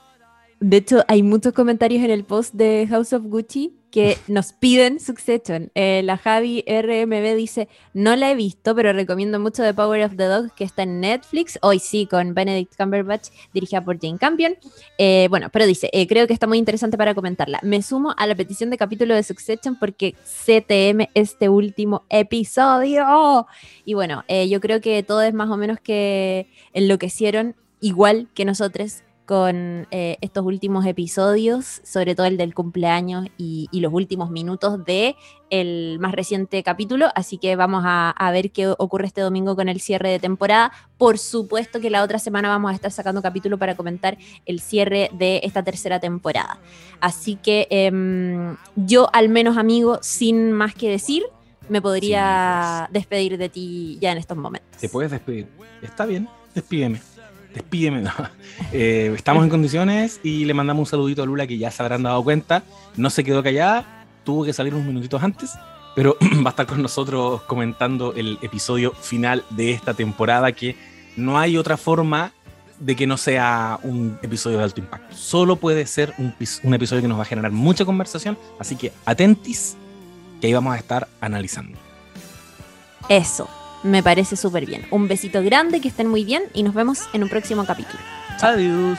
De hecho, hay muchos comentarios en el post de House of Gucci que nos piden Succession. Eh, la Javi RMB dice, no la he visto, pero recomiendo mucho The Power of the Dog, que está en Netflix. Hoy sí, con Benedict Cumberbatch, dirigida por Jane Campion. Eh, bueno, pero dice, eh, creo que está muy interesante para comentarla. Me sumo a la petición de capítulo de Succession porque CTM este último episodio. Y bueno, yo creo que todo es más o menos que enloquecieron igual que nosotros con eh, estos últimos episodios, sobre todo el del cumpleaños y, y los últimos minutos de el más reciente capítulo, así que vamos a, a ver qué ocurre este domingo con el cierre de temporada. Por supuesto que la otra semana vamos a estar sacando capítulo para comentar el cierre de esta tercera temporada. Así que em, yo al menos amigo, sin más que decir, me podría despedir de ti ya en estos momentos. Te puedes despedir. Está bien, despídeme. Despídeme. no. Eh, estamos en condiciones y le mandamos un saludito a Lula que ya se habrán dado cuenta. No se quedó callada, tuvo que salir unos minutitos antes, pero (clears throat) va a estar con nosotros comentando el episodio final de esta temporada que no hay otra forma de que no sea un episodio de alto impacto. Solo puede ser un, un episodio que nos va a generar mucha conversación, así que atentis, que ahí vamos a estar analizando. Eso, me parece súper bien. Un besito grande, que estén muy bien y nos vemos en un próximo capítulo. Adiós.